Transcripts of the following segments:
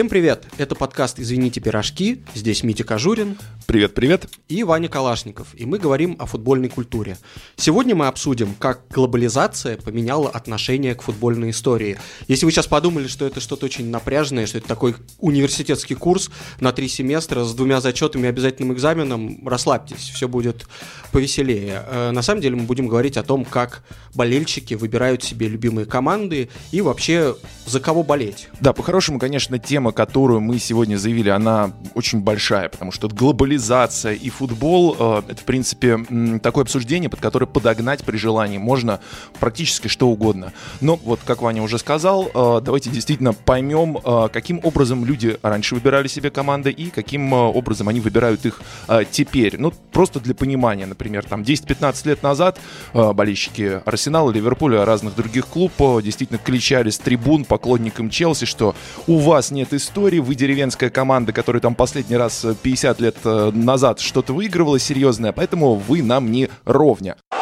Всем привет! Это подкаст «Извините, пирожки». Здесь Митя Кожурин. Привет, привет. И Ваня Калашников. И мы говорим о футбольной культуре. Сегодня мы обсудим, как глобализация поменяла отношение к футбольной истории. Если вы сейчас подумали, что это что-то очень напряженное, что это такой университетский курс на три семестра с двумя зачетами и обязательным экзаменом, расслабьтесь, все будет повеселее. Э, на самом деле мы будем говорить о том, как болельщики выбирают себе любимые команды и вообще за кого болеть. Да, по-хорошему, конечно, тема, которую мы сегодня заявили, она очень большая, потому что глобализация и футбол э, это, в принципе, такое обсуждение, под которое подогнать при желании можно практически что угодно. Но вот, как Ваня уже сказал, э, давайте действительно поймем, э, каким образом люди раньше выбирали себе команды и каким образом они выбирают их теперь. Ну, просто для понимания, например, там 10-15 лет назад болельщики Арсенала, Ливерпуля, разных других клубов действительно кричали с трибун поклонникам Челси, что у вас нет истории, вы деревенская команда, которая там последний раз 50 лет назад что-то выигрывала серьезное, поэтому вы нам не ровня. А,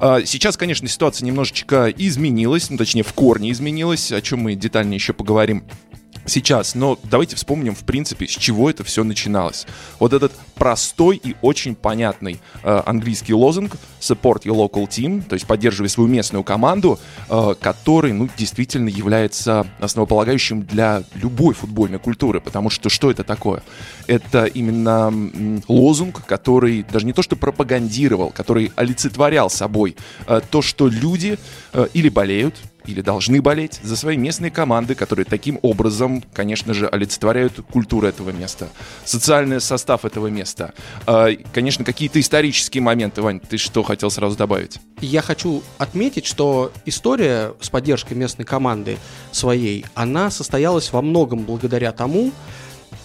сейчас, конечно, ситуация немножечко изменилась, ну, точнее, в корне изменилась, о чем мы детальнее еще поговорим сейчас, но давайте вспомним, в принципе, с чего это все начиналось. Вот этот простой и очень понятный э, английский лозунг «Support your local team», то есть поддерживай свою местную команду, э, который, ну, действительно является основополагающим для любой футбольной культуры, потому что что это такое? Это именно лозунг, который даже не то что пропагандировал, который олицетворял собой э, то, что люди э, или болеют, или должны болеть за свои местные команды, которые таким образом, конечно же, олицетворяют культуру этого места, социальный состав этого места. А, конечно, какие-то исторические моменты. Вань, ты что хотел сразу добавить? Я хочу отметить, что история с поддержкой местной команды своей, она состоялась во многом благодаря тому,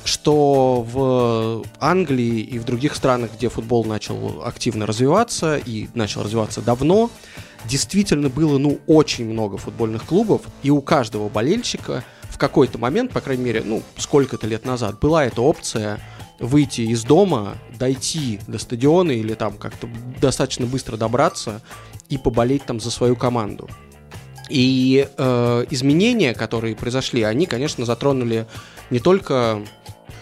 что в Англии и в других странах, где футбол начал активно развиваться и начал развиваться давно, действительно было, ну, очень много футбольных клубов, и у каждого болельщика в какой-то момент, по крайней мере, ну, сколько-то лет назад, была эта опция выйти из дома, дойти до стадиона или там как-то достаточно быстро добраться и поболеть там за свою команду. И э, изменения, которые произошли, они, конечно, затронули не только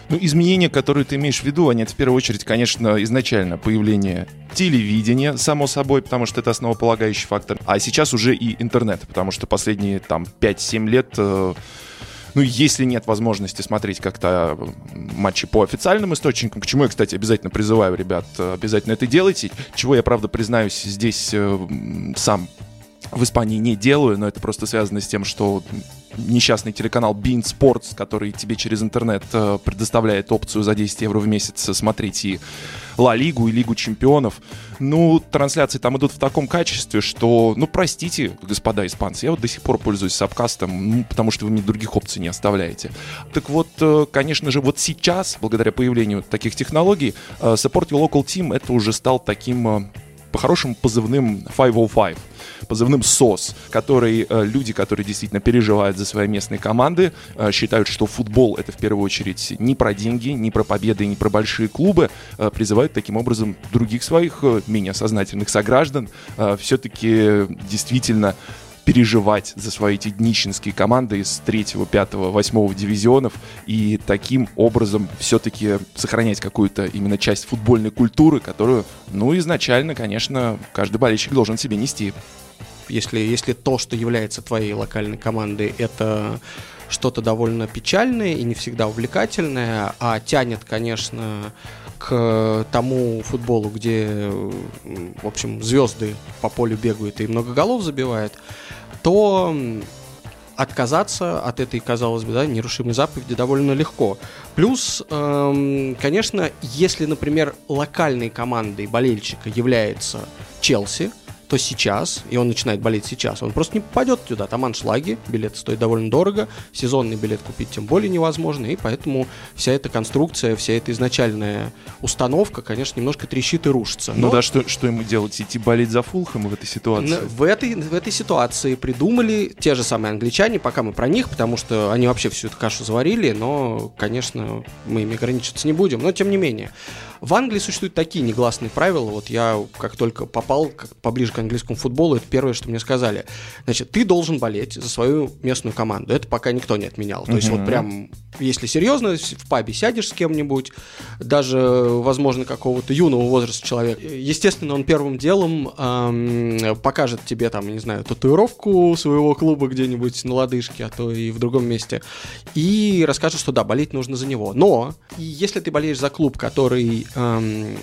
ну, изменения, которые ты имеешь в виду, они в первую очередь, конечно, изначально появление телевидения, само собой, потому что это основополагающий фактор. А сейчас уже и интернет, потому что последние там 5-7 лет э, ну, если нет возможности смотреть как-то матчи по официальным источникам, к чему я, кстати, обязательно призываю, ребят, обязательно это делайте, чего я, правда, признаюсь, здесь э, сам в Испании не делаю, но это просто связано с тем, что несчастный телеканал Bean Sports, который тебе через интернет э, предоставляет опцию за 10 евро в месяц смотреть и Ла Лигу, и Лигу Чемпионов. Ну, трансляции там идут в таком качестве, что, ну, простите, господа испанцы, я вот до сих пор пользуюсь сабкастом, ну, потому что вы мне других опций не оставляете. Так вот, э, конечно же, вот сейчас, благодаря появлению таких технологий, э, Support Your Local Team это уже стал таким по-хорошему позывным 505 позывным СОС, который э, люди, которые действительно переживают за свои местные команды, э, считают, что футбол это в первую очередь не про деньги, не про победы, не про большие клубы, э, призывают таким образом других своих э, менее сознательных сограждан э, все-таки действительно переживать за свои эти днищенские команды из 3, 5, 8 дивизионов и таким образом все-таки сохранять какую-то именно часть футбольной культуры, которую, ну, изначально, конечно, каждый болельщик должен себе нести. Если, если то, что является твоей локальной командой, это что-то довольно печальное и не всегда увлекательное, а тянет, конечно, к тому футболу, где, в общем, звезды по полю бегают и много голов забивают, то отказаться от этой, казалось бы, да, нерушимой заповеди довольно легко. Плюс, эм, конечно, если, например, локальной командой болельщика является Челси, то сейчас, и он начинает болеть сейчас, он просто не попадет туда. Там аншлаги, билеты стоят довольно дорого, сезонный билет купить тем более невозможно, и поэтому вся эта конструкция, вся эта изначальная установка, конечно, немножко трещит и рушится. Ну Но... Ну да, что, что ему делать? Идти болеть за Фулхэм в этой ситуации? В этой, в этой ситуации придумали те же самые англичане, пока мы про них, потому что они вообще всю эту кашу заварили, но, конечно, мы ими ограничиваться не будем, но тем не менее. В Англии существуют такие негласные правила. Вот я как только попал как поближе к английскому футболу, это первое, что мне сказали. Значит, ты должен болеть за свою местную команду. Это пока никто не отменял. То есть вот прям, если серьезно, в пабе сядешь с кем-нибудь, даже, возможно, какого-то юного возраста человека, естественно, он первым делом эм, покажет тебе там, не знаю, татуировку своего клуба где-нибудь на лодыжке, а то и в другом месте, и расскажет, что да, болеть нужно за него. Но если ты болеешь за клуб, который эм,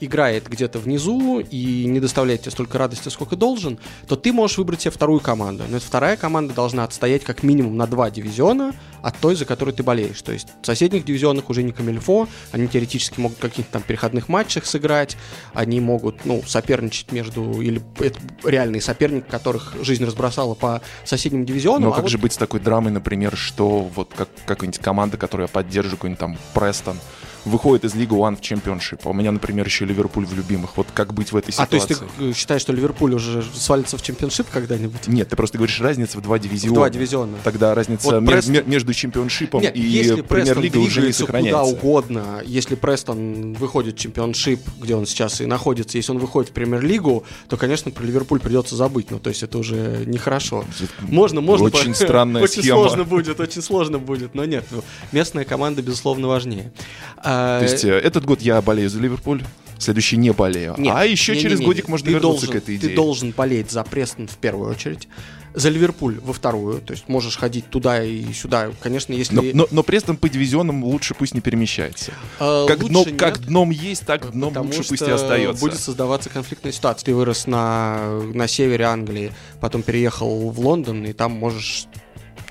играет где-то внизу и не доставляет тебе столько радости, сколько должен, то ты можешь выбрать себе вторую команду. Но эта вторая команда должна отстоять как минимум на два дивизиона от той, за которой ты болеешь. То есть в соседних дивизионах уже не камильфо, они теоретически могут в каких-то там переходных матчах сыграть, они могут, ну, соперничать между, или это реальный соперник, которых жизнь разбросала по соседним дивизионам. Но а как вот... же быть с такой драмой, например, что вот как, какая-нибудь команда, которую я поддерживаю, какой-нибудь там Престон, выходит из Лиги One в чемпионшип. А у меня, например, еще Ливерпуль в любимых. Вот как быть в этой ситуации? А то есть ты считаешь, что Ливерпуль уже свалится в чемпионшип когда-нибудь? Нет, ты просто говоришь разница в два дивизиона. В два дивизиона. Тогда разница вот Престон... между, между чемпионшипом Нет, и премьер-лигой уже не сохраняется. куда угодно, если Престон выходит в чемпионшип, где он сейчас и находится, если он выходит в премьер-лигу, то, конечно, про Ливерпуль придется забыть. Ну, то есть это уже нехорошо. Можно, можно. Очень по... странная очень схема. Очень сложно будет, очень сложно будет. Но нет, местная команда, безусловно, важнее. То есть э, это этот год я болею за Ливерпуль, следующий не болею. Нет, а еще не, через не, не, годик можно вернуться должен, к этой идее. Ты должен болеть за Престон в первую очередь, за Ливерпуль во вторую, то есть можешь ходить туда и сюда, конечно, если... Но, но, но Престон по дивизионам лучше пусть не перемещается. А, как, дно, нет, как дном есть, так дном лучше пусть и остается. будет создаваться конфликтная ситуация. Ты вырос на, на севере Англии, потом переехал в Лондон, и там можешь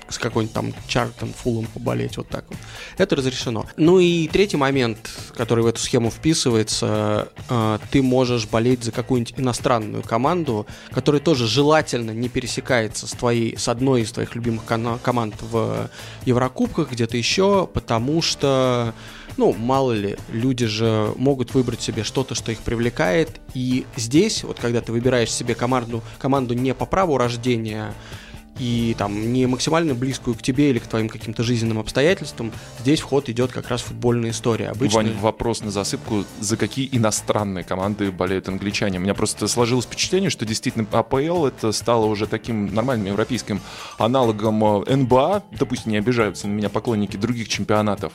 с какой-нибудь там Чартон, Фулом поболеть, вот так вот. Это разрешено. Ну и третий момент, который в эту схему вписывается, э, ты можешь болеть за какую-нибудь иностранную команду, которая тоже желательно не пересекается с твоей, с одной из твоих любимых команд в Еврокубках, где-то еще, потому что ну, мало ли, люди же могут выбрать себе что-то, что их привлекает. И здесь, вот когда ты выбираешь себе команду, команду не по праву рождения, и там не максимально близкую к тебе или к твоим каким-то жизненным обстоятельствам, здесь вход идет как раз футбольная история. Обычно... Вань, вопрос на засыпку. За какие иностранные команды болеют англичане? У меня просто сложилось впечатление, что действительно АПЛ это стало уже таким нормальным европейским аналогом э, НБА. Допустим, не обижаются на меня поклонники других чемпионатов.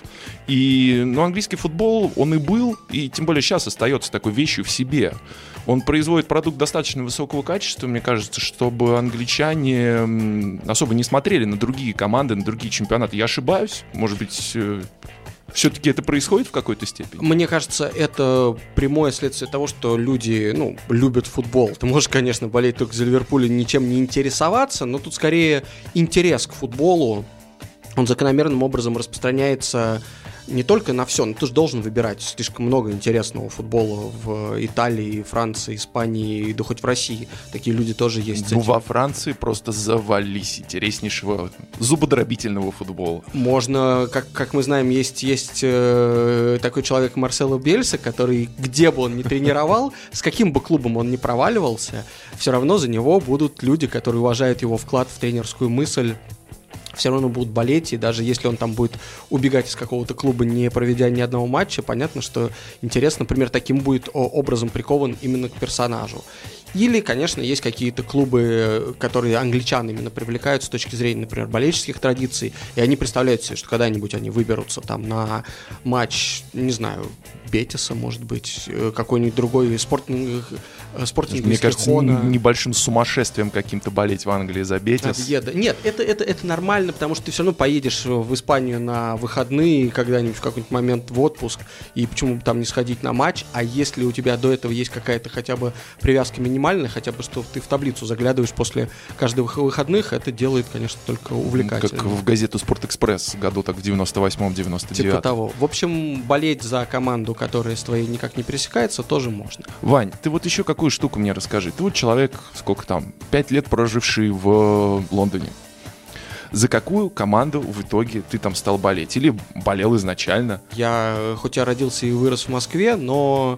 И, ну, английский футбол, он и был, и тем более сейчас остается такой вещью в себе. Он производит продукт достаточно высокого качества, мне кажется, чтобы англичане особо не смотрели на другие команды, на другие чемпионаты. Я ошибаюсь? Может быть, э, все-таки это происходит в какой-то степени? Мне кажется, это прямое следствие того, что люди, ну, любят футбол. Ты можешь, конечно, болеть только за Ливерпуль и ничем не интересоваться, но тут скорее интерес к футболу, он закономерным образом распространяется не только на все, но ты же должен выбирать. Слишком много интересного футбола в Италии, Франции, Испании, да хоть в России. Такие люди тоже есть. Ну, во Франции просто завались интереснейшего зубодробительного футбола. Можно, как, как мы знаем, есть, есть э, такой человек Марсело Бельса, который, где бы он ни тренировал, с каким бы клубом он ни проваливался, все равно за него будут люди, которые уважают его вклад в тренерскую мысль, все равно будут болеть, и даже если он там будет убегать из какого-то клуба, не проведя ни одного матча, понятно, что интерес, например, таким будет образом прикован именно к персонажу. Или, конечно, есть какие-то клубы, которые англичан именно привлекают с точки зрения, например, болельческих традиций, и они представляют себе, что когда-нибудь они выберутся там на матч, не знаю, Бетиса, может быть, э, какой-нибудь другой спорт, э, спортинг Мне кажется, Хона. небольшим сумасшествием каким-то болеть в Англии за Бетис. Еда. Нет, это, это, это нормально, потому что ты все равно поедешь в Испанию на выходные когда-нибудь в какой-нибудь момент в отпуск, и почему бы там не сходить на матч, а если у тебя до этого есть какая-то хотя бы привязка минимальная хотя бы что ты в таблицу заглядываешь после каждых выходных, это делает, конечно, только увлекательно. Как в газету «Спортэкспресс» году так в 98-м, 99 Типа того. В общем, болеть за команду, которая с твоей никак не пересекается, тоже можно. Вань, ты вот еще какую штуку мне расскажи. Ты вот человек, сколько там, пять лет проживший в Лондоне. За какую команду в итоге ты там стал болеть? Или болел изначально? Я, хоть я родился и вырос в Москве, но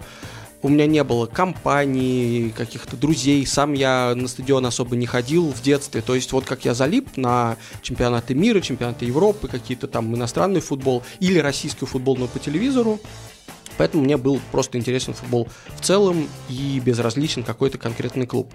у меня не было компаний, каких-то друзей, сам я на стадион особо не ходил в детстве, то есть вот как я залип на чемпионаты мира, чемпионаты Европы, какие-то там иностранный футбол или российский футбол, но по телевизору, Поэтому мне был просто интересен футбол в целом и безразличен какой-то конкретный клуб.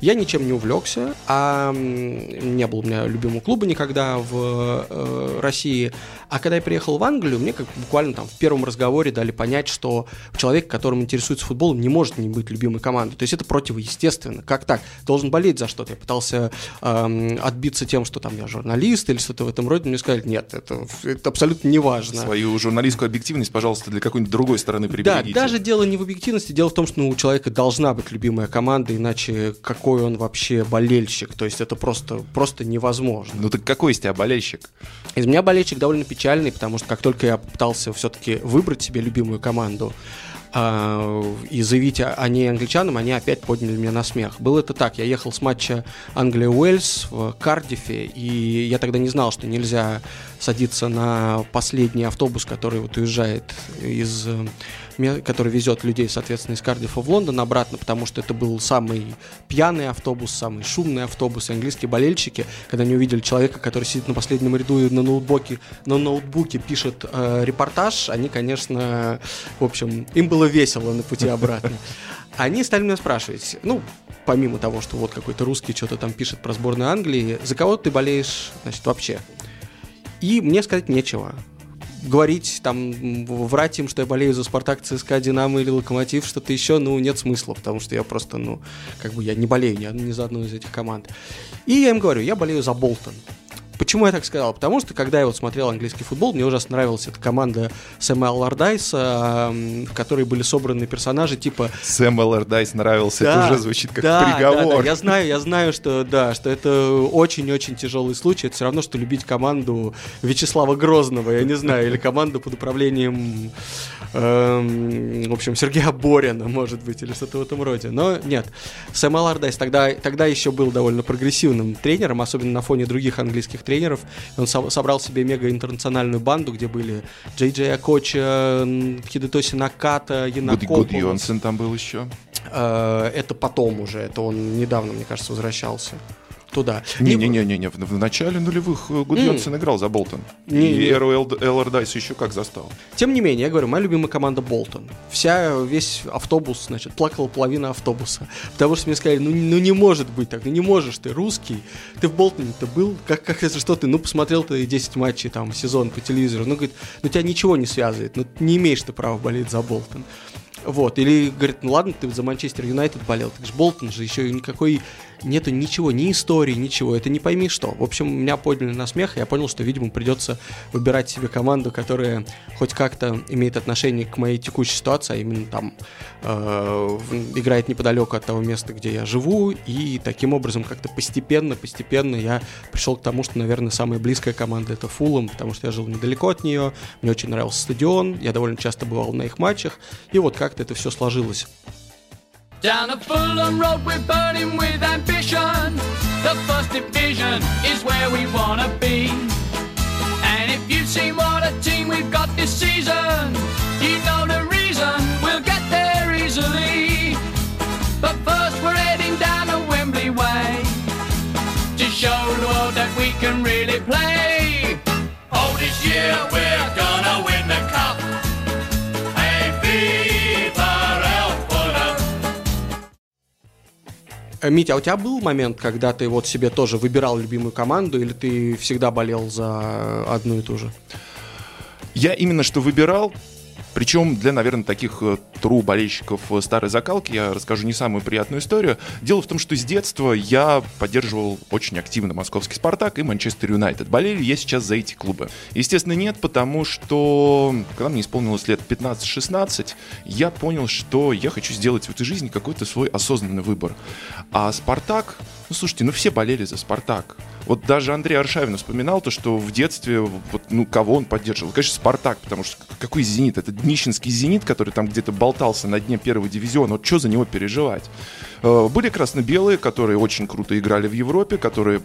Я ничем не увлекся, а не было у меня любимого клуба никогда в э, России. А когда я приехал в Англию, мне как буквально там в первом разговоре дали понять, что человек, которым интересуется футболом, не может не быть любимой командой. То есть это противоестественно. Как так? Должен болеть за что-то. Я пытался э, отбиться тем, что там я журналист или что-то в этом роде. Мне сказали, нет, это, это абсолютно не важно. Свою журналистскую объективность, пожалуйста, для какой-нибудь другой стороны приберегите. Да, даже дело не в объективности, дело в том, что ну, у человека должна быть любимая команда, иначе какой он вообще болельщик, то есть это просто, просто невозможно. Ну так какой из тебя болельщик? Из меня болельщик довольно печальный, потому что как только я попытался все-таки выбрать себе любимую команду, и заявить о ней англичанам, они опять подняли меня на смех. Было это так, я ехал с матча Англия-Уэльс в Кардифе, и я тогда не знал, что нельзя садиться на последний автобус, который вот уезжает из который везет людей, соответственно, из Кардифа в Лондон обратно, потому что это был самый пьяный автобус, самый шумный автобус. И английские болельщики, когда они увидели человека, который сидит на последнем ряду и на ноутбуке, на ноутбуке пишет э, репортаж, они, конечно, в общем, им было весело на пути обратно. Они стали меня спрашивать, ну, помимо того, что вот какой-то русский что-то там пишет про сборную Англии, за кого ты болеешь, значит, вообще? И мне сказать нечего. Говорить, там, врать им, что я болею за Спартак, ЦСКА, Динамо или Локомотив, что-то еще, ну, нет смысла, потому что я просто, ну, как бы я не болею ни, ни за одну из этих команд. И я им говорю, я болею за Болтон. Почему я так сказал? Потому что, когда я вот смотрел английский футбол, мне ужасно нравилась эта команда Сэма Аллардайса, в которой были собраны персонажи типа... Сэм Аллардайс нравился, да, это уже звучит как да, приговор. Да, да, я знаю, я знаю, что да, что это очень-очень тяжелый случай. Это все равно, что любить команду Вячеслава Грозного, я не знаю, или команду под управлением, эм, в общем, Сергея Борина, может быть, или что-то в этом роде. Но нет, Сэм Аллардайс тогда, тогда еще был довольно прогрессивным тренером, особенно на фоне других английских тренеров. Он со- собрал себе мега-интернациональную банду, где были Джей Джей Акоча, Хидетоси Наката, Янакопо. Гуд Йонсен там был еще. Э, это потом уже, это он недавно, мне кажется, возвращался туда. Не-не-не, в, в начале нулевых э, Гудьонсен mm. играл за Болтон. Не, и Эру Эллардайс еще как застал. Тем не менее, я говорю, моя любимая команда Болтон. Вся, весь автобус, значит, плакала половина автобуса. Потому что мне сказали, ну, ну не может быть так, ну не можешь ты, русский. Ты в Болтоне-то был, как, как это что ты, ну посмотрел ты 10 матчей там сезон по телевизору, ну говорит, ну тебя ничего не связывает, ну не имеешь ты права болеть за Болтон. Вот, или говорит, ну ладно, ты за Манчестер Юнайтед болел, ты же Болтон же еще никакой нету ничего, ни истории, ничего, это не пойми что. В общем, меня подняли на смех, и я понял, что, видимо, придется выбирать себе команду, которая хоть как-то имеет отношение к моей текущей ситуации, а именно там э, играет неподалеку от того места, где я живу, и таким образом как-то постепенно, постепенно я пришел к тому, что, наверное, самая близкая команда это Фулом, потому что я жил недалеко от нее, мне очень нравился стадион, я довольно часто бывал на их матчах, и вот как-то это все сложилось. Down a Fulham road we're burning with ambition. The first division is where we wanna be. And if you've seen what a team we've got this season, you know the reason Митя, а у тебя был момент, когда ты вот себе тоже выбирал любимую команду, или ты всегда болел за одну и ту же? Я именно что выбирал, Причем для, наверное, таких э, тру болельщиков э, старой закалки я расскажу не самую приятную историю. Дело в том, что с детства я поддерживал очень активно московский «Спартак» и Манчестер Юнайтед. Болели я сейчас за эти клубы. Естественно, нет, потому что когда мне исполнилось лет 15-16, я понял, что я хочу сделать в этой жизни какой-то свой осознанный выбор. А «Спартак», ну слушайте, ну все болели за «Спартак». Вот даже Андрей Аршавин вспоминал то, что в детстве, вот, ну, кого он поддерживал? Конечно, «Спартак», потому что какой «Зенит»? Это днищенский «Зенит», который там где-то болтался на дне первого дивизиона. Вот что за него переживать? Э, были красно-белые, которые очень круто играли в Европе, которые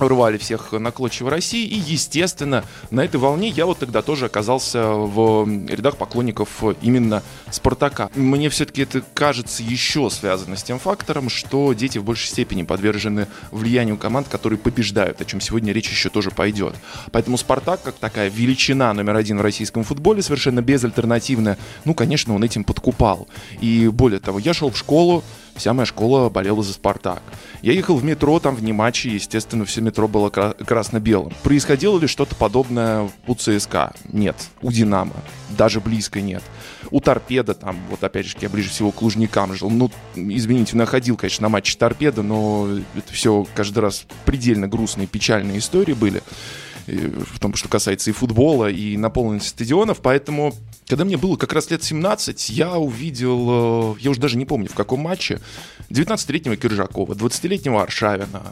рвали всех на клочья в России. И, естественно, на этой волне я вот тогда тоже оказался в рядах поклонников именно Спартака. Мне все-таки это кажется еще связано с тем фактором, что дети в большей степени подвержены влиянию команд, которые побеждают, о чем сегодня речь еще тоже пойдет. Поэтому Спартак, как такая величина номер один в российском футболе, совершенно безальтернативная, ну, конечно, он этим подкупал. И более того, я шел в школу, Вся моя школа болела за «Спартак». Я ехал в метро, там в Нематче, естественно, все метро было кра- красно-белым. Происходило ли что-то подобное у ЦСКА? Нет. У «Динамо»? Даже близко нет. У «Торпеда» там, вот опять же, я ближе всего к Лужникам жил. Ну, извините, находил, конечно, на матче «Торпеда», но это все каждый раз предельно грустные, печальные истории были в том, что касается и футбола, и наполненности стадионов, поэтому когда мне было как раз лет 17, я увидел, э, я уже даже не помню в каком матче, 19-летнего Киржакова, 20-летнего Аршавина,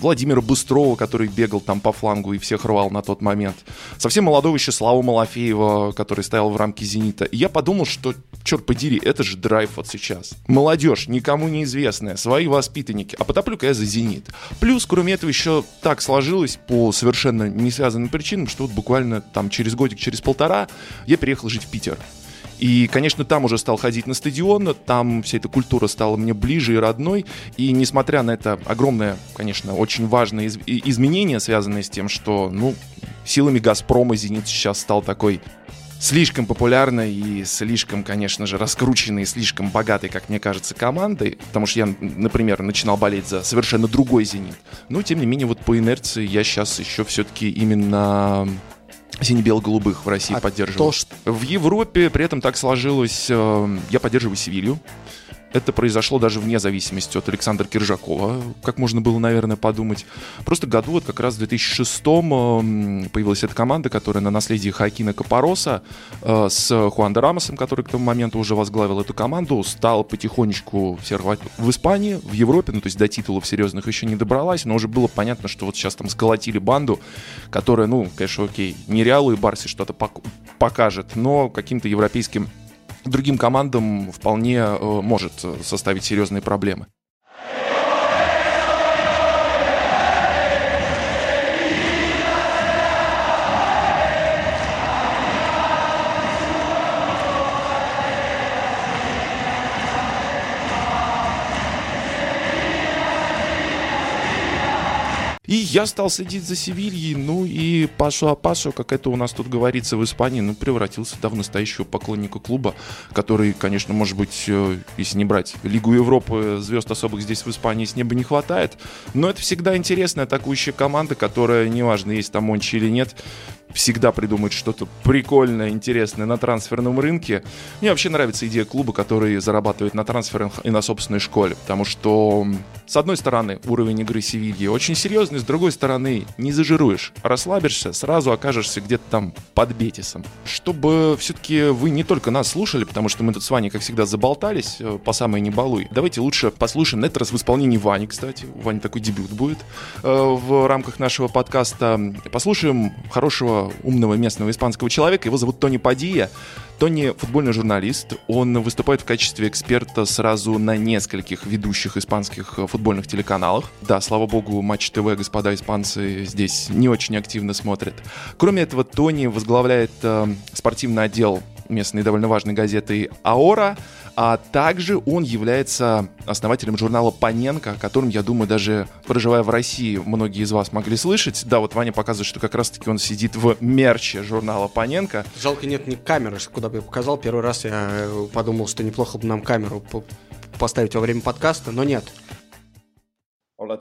Владимира Быстрова, который бегал там по флангу и всех рвал на тот момент, совсем молодого еще Славу Малафеева, который стоял в рамке «Зенита». И я подумал, что, черт подери, это же драйв вот сейчас. Молодежь, никому неизвестная, свои воспитанники, а потоплю-ка я за «Зенит». Плюс, кроме этого, еще так сложилось по совершенно не связанным причинам, что вот буквально там через годик, через полтора я переехал жить в Питер. И, конечно, там уже стал ходить на стадион, там вся эта культура стала мне ближе и родной. И несмотря на это огромное, конечно, очень важное из- изменение, связанное с тем, что, ну, силами «Газпрома» «Зенит» сейчас стал такой слишком популярной и слишком, конечно же, раскрученной, и слишком богатой, как мне кажется, командой, потому что я, например, начинал болеть за совершенно другой «Зенит». Но, тем не менее, вот по инерции я сейчас еще все-таки именно сине-бело-голубых в России а поддерживаю. То, что... В Европе при этом так сложилось, э, я поддерживаю Севилью. Это произошло даже вне зависимости от Александра Киржакова, как можно было, наверное, подумать. Просто году, вот как раз в 2006-м появилась эта команда, которая на наследии Хакина Капороса э, с Хуан Рамосом, который к тому моменту уже возглавил эту команду, стал потихонечку сервать в Испании, в Европе, ну то есть до титулов серьезных еще не добралась, но уже было понятно, что вот сейчас там сколотили банду, которая, ну, конечно, окей, не Реалу и Барси что-то покажет, но каким-то европейским другим командам вполне э, может составить серьезные проблемы. И я стал следить за Севильей, ну и пасу а пасу, как это у нас тут говорится в Испании, ну превратился да, в настоящего поклонника клуба, который, конечно, может быть, э, если не брать Лигу Европы, звезд особых здесь в Испании с неба не хватает, но это всегда интересная атакующая команда, которая, неважно, есть там Мончи или нет, всегда придумает что-то прикольное, интересное на трансферном рынке. Мне вообще нравится идея клуба, который зарабатывает на трансферах и на собственной школе, потому что, с одной стороны, уровень игры Севильи очень серьезный, с другой стороны, не зажируешь, расслабишься, сразу окажешься где-то там под Бетисом. Чтобы все-таки вы не только нас слушали, потому что мы тут с Ваней, как всегда, заболтались э, по самой не балуй. Давайте лучше послушаем на этот раз в исполнении Вани, кстати. У Вани такой дебют будет э, в рамках нашего подкаста. Послушаем хорошего умного местного испанского человека. Его зовут Тони Падия. Тони футбольный журналист. Он выступает в качестве эксперта сразу на нескольких ведущих испанских футбольных телеканалах. Да, слава богу, Матч ТВ, господа испанцы, здесь не очень активно смотрят. Кроме этого, Тони возглавляет э, спортивный отдел местной довольно важной газеты «Аора», а также он является основателем журнала «Паненко», о котором, я думаю, даже проживая в России, многие из вас могли слышать. Да, вот Ваня показывает, что как раз-таки он сидит в мерче журнала «Паненко». Жалко, нет ни камеры, куда бы я показал. Первый раз я э, подумал, что неплохо бы нам камеру поставить во время подкаста, но нет. Hola,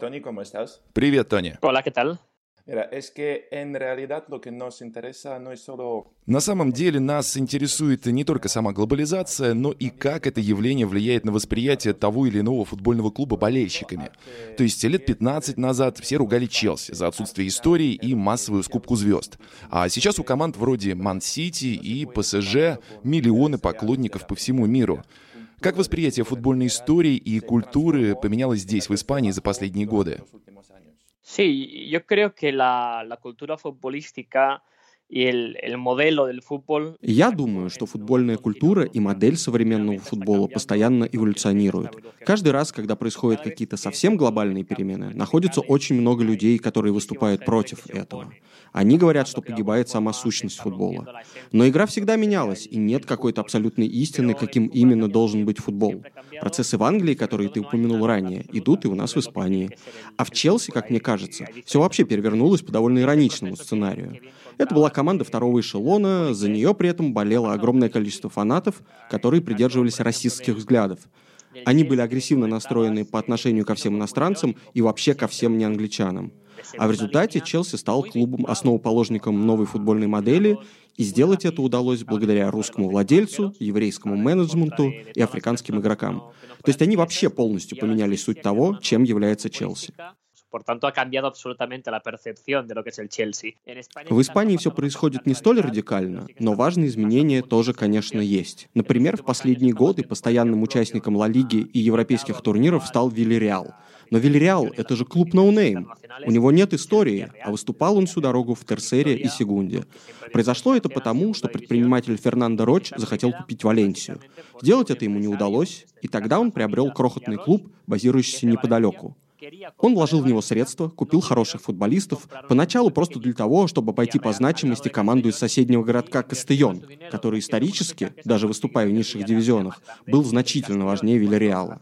Тони, ¿cómo estás? Привет, Тони. Hola, ¿qué tal? На самом деле нас интересует не только сама глобализация, но и как это явление влияет на восприятие того или иного футбольного клуба болельщиками. То есть лет 15 назад все ругали Челси за отсутствие истории и массовую скупку звезд. А сейчас у команд вроде Ман-Сити и ПСЖ миллионы поклонников по всему миру. Как восприятие футбольной истории и культуры поменялось здесь, в Испании, за последние годы? Sí, yo creo que la, la cultura futbolística Я думаю, что футбольная культура и модель современного футбола постоянно эволюционируют. Каждый раз, когда происходят какие-то совсем глобальные перемены, находится очень много людей, которые выступают против этого. Они говорят, что погибает сама сущность футбола. Но игра всегда менялась, и нет какой-то абсолютной истины, каким именно должен быть футбол. Процессы в Англии, которые ты упомянул ранее, идут и у нас в Испании. А в Челси, как мне кажется, все вообще перевернулось по довольно ироничному сценарию. Это была команда второго эшелона, за нее при этом болело огромное количество фанатов, которые придерживались расистских взглядов. Они были агрессивно настроены по отношению ко всем иностранцам и вообще ко всем неангличанам. А в результате Челси стал клубом, основоположником новой футбольной модели, и сделать это удалось благодаря русскому владельцу, еврейскому менеджменту и африканским игрокам. То есть они вообще полностью поменяли суть того, чем является Челси. Por tanto, ha cambiado absolutamente la percepción de lo que es el Chelsea. В Испании все происходит не столь радикально, но важные изменения тоже, конечно, есть. Например, в последние годы постоянным участником Ла Лиги и европейских турниров стал Вильяреал. Но Вильяреал — это же клуб no name. У него нет истории, а выступал он всю дорогу в Терсере и Сегунде. Произошло это потому, что предприниматель Фернандо Роч захотел купить Валенсию. Сделать это ему не удалось, и тогда он приобрел крохотный клуб, базирующийся неподалеку. Он вложил в него средства, купил хороших футболистов, поначалу просто для того, чтобы обойти по значимости команду из соседнего городка Кастейон, который исторически, даже выступая в низших дивизионах, был значительно важнее Вильяреала.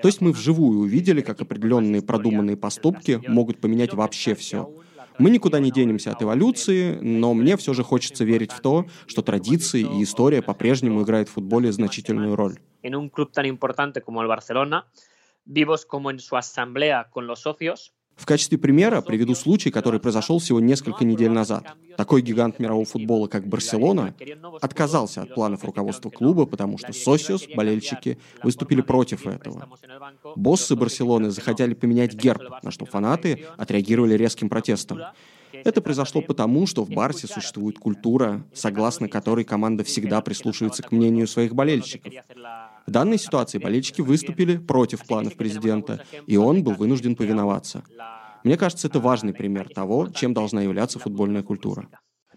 То есть мы вживую увидели, как определенные продуманные поступки могут поменять вообще все. Мы никуда не денемся от эволюции, но мне все же хочется верить в то, что традиции и история по-прежнему играют в футболе значительную роль vivos como en su asamblea con los socios. В качестве примера приведу случай, который произошел всего несколько недель назад. Такой гигант мирового футбола, как Барселона, отказался от планов руководства клуба, потому что Сосиос, болельщики, выступили против этого. Боссы Барселоны захотели поменять герб, на что фанаты отреагировали резким протестом. Это произошло потому, что в Барсе существует культура, согласно которой команда всегда прислушивается к мнению своих болельщиков. В данной ситуации болельщики выступили против планов президента, и он был вынужден повиноваться. Мне кажется, это важный пример того, чем должна являться футбольная культура.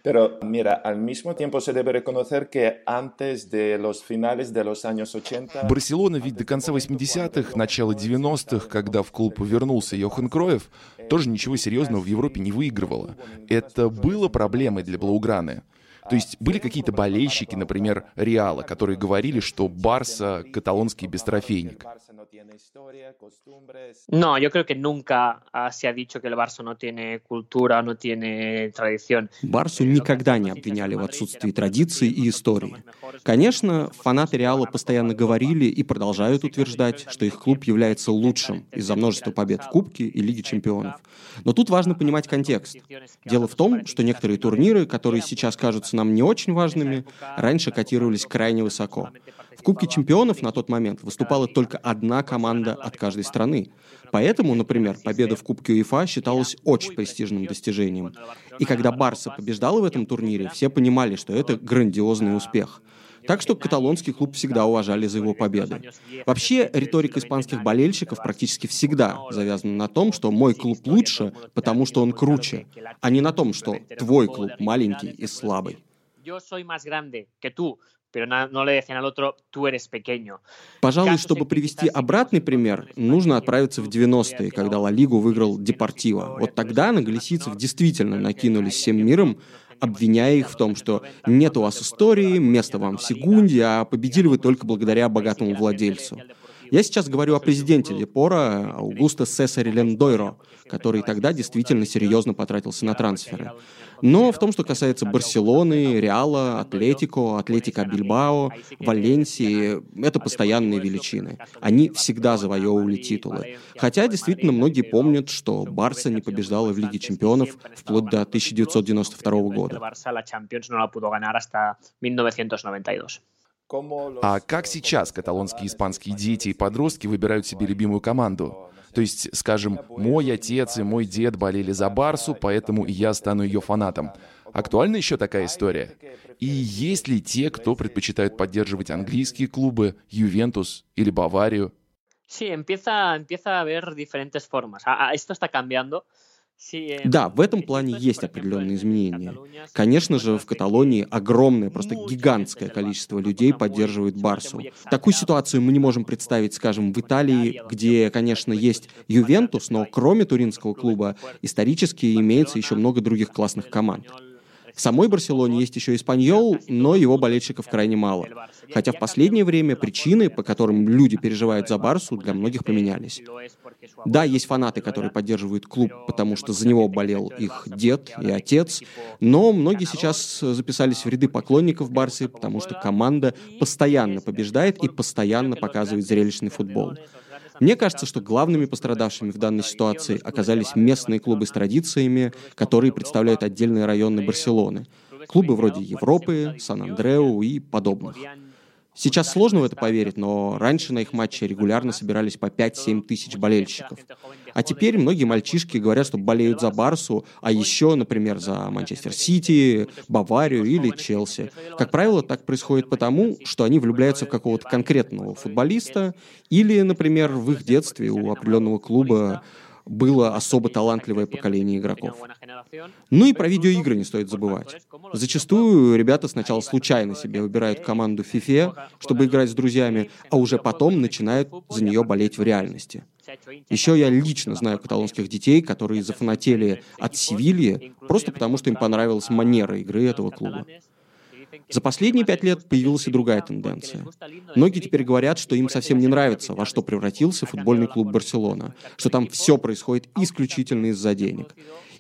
Pero mira, al mismo tiempo se debe reconocer que antes de los finales de los años 80... Барселона ведь до конца 80-х, начала 90-х, когда в клуб вернулся Йохан Кроев, тоже ничего серьезного в Европе не выигрывала. Это было проблемой для Блауграны. То есть были какие-то болельщики, например, Реала, которые говорили, что Барса — каталонский бестрофейник. No, yo creo que nunca se ha dicho que el Barça no tiene cultura, no tiene tradición. Барсу никогда не обвиняли в отсутствии традиций и истории. Конечно, фанаты Реала постоянно говорили и продолжают утверждать, что их клуб является лучшим из-за множества побед в Кубке и Лиге чемпионов. Но тут важно понимать контекст. Дело в том, что некоторые турниры, которые сейчас кажутся нам не очень важными, раньше котировались крайне высоко. В Кубке чемпионов на тот момент выступала только одна команда от каждой страны. Поэтому, например, победа в Кубке УЕФА считалась очень престижным достижением. И когда Барса побеждала в этом турнире, все понимали, что это грандиозный успех. Так что каталонский клуб всегда уважали за его победы. Вообще, риторика испанских болельщиков практически всегда завязана на том, что мой клуб лучше, потому что он круче, а не на том, что твой клуб маленький и слабый. Пожалуй, чтобы привести обратный пример, нужно отправиться в 90-е, когда Ла Лигу выиграл Депортиво. Вот тогда на галисийцев действительно накинулись всем миром, обвиняя их в том, что нет у вас истории, место вам в секунде, а победили вы только благодаря богатому владельцу. Я сейчас говорю о президенте Депора, Аугусто Сесаре Лендойро, который тогда действительно серьезно потратился на трансферы. Но в том, что касается Барселоны, Реала, Атлетико, Атлетика Бильбао, Валенсии, это постоянные величины. Они всегда завоевывали титулы. Хотя действительно многие помнят, что Барса не побеждала в Лиге чемпионов вплоть до 1992 года. А как сейчас каталонские испанские дети и подростки выбирают себе любимую команду? То есть, скажем, мой отец и мой дед болели за Барсу, поэтому и я стану ее фанатом. Актуальна еще такая история? И есть ли те, кто предпочитают поддерживать английские клубы, Ювентус или Баварию? Sí, empieza, empieza a haber diferentes formas. Esto está cambiando. Да, в этом плане есть определенные изменения. Конечно же, в Каталонии огромное, просто гигантское количество людей поддерживает Барсу. Такую ситуацию мы не можем представить, скажем, в Италии, где, конечно, есть Ювентус, но кроме туринского клуба исторически имеется еще много других классных команд. В самой Барселоне есть еще Испаньол, но его болельщиков крайне мало. Хотя в последнее время причины, по которым люди переживают за Барсу, для многих поменялись. Да, есть фанаты, которые поддерживают клуб, потому что за него болел их дед и отец, но многие сейчас записались в ряды поклонников Барсы, потому что команда постоянно побеждает и постоянно показывает зрелищный футбол. Мне кажется, что главными пострадавшими в данной ситуации оказались местные клубы с традициями, которые представляют отдельные районы Барселоны. Клубы вроде Европы, Сан-Андреу и подобных. Сейчас сложно в это поверить, но раньше на их матчи регулярно собирались по 5-7 тысяч болельщиков. А теперь многие мальчишки говорят, что болеют за Барсу, а еще, например, за Манчестер Сити, Баварию или Челси. Как правило, так происходит потому, что они влюбляются в какого-то конкретного футболиста или, например, в их детстве у определенного клуба было особо талантливое поколение игроков. Ну и про видеоигры не стоит забывать. Зачастую ребята сначала случайно себе выбирают команду в FIFA, чтобы играть с друзьями, а уже потом начинают за нее болеть в реальности. Еще я лично знаю каталонских детей, которые зафанатели от Севильи просто потому, что им понравилась манера игры этого клуба. За последние пять лет появилась и другая тенденция. Многие теперь говорят, что им совсем не нравится, во что превратился футбольный клуб Барселона, что там все происходит исключительно из-за денег.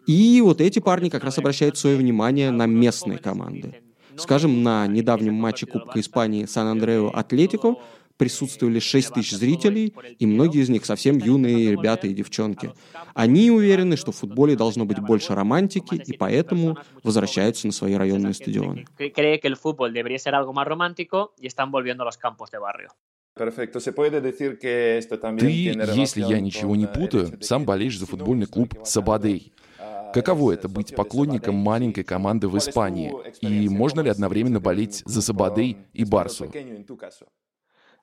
И вот эти парни как раз обращают свое внимание на местные команды. Скажем, на недавнем матче Кубка Испании Сан-Андрео Атлетико присутствовали 6 тысяч зрителей, и многие из них совсем юные ребята и девчонки. Они уверены, что в футболе должно быть больше романтики, и поэтому возвращаются на свои районные стадионы. Ты, если я ничего не путаю, сам болеешь за футбольный клуб «Сабадей». Каково это быть поклонником маленькой команды в Испании? И можно ли одновременно болеть за Сабадей и Барсу?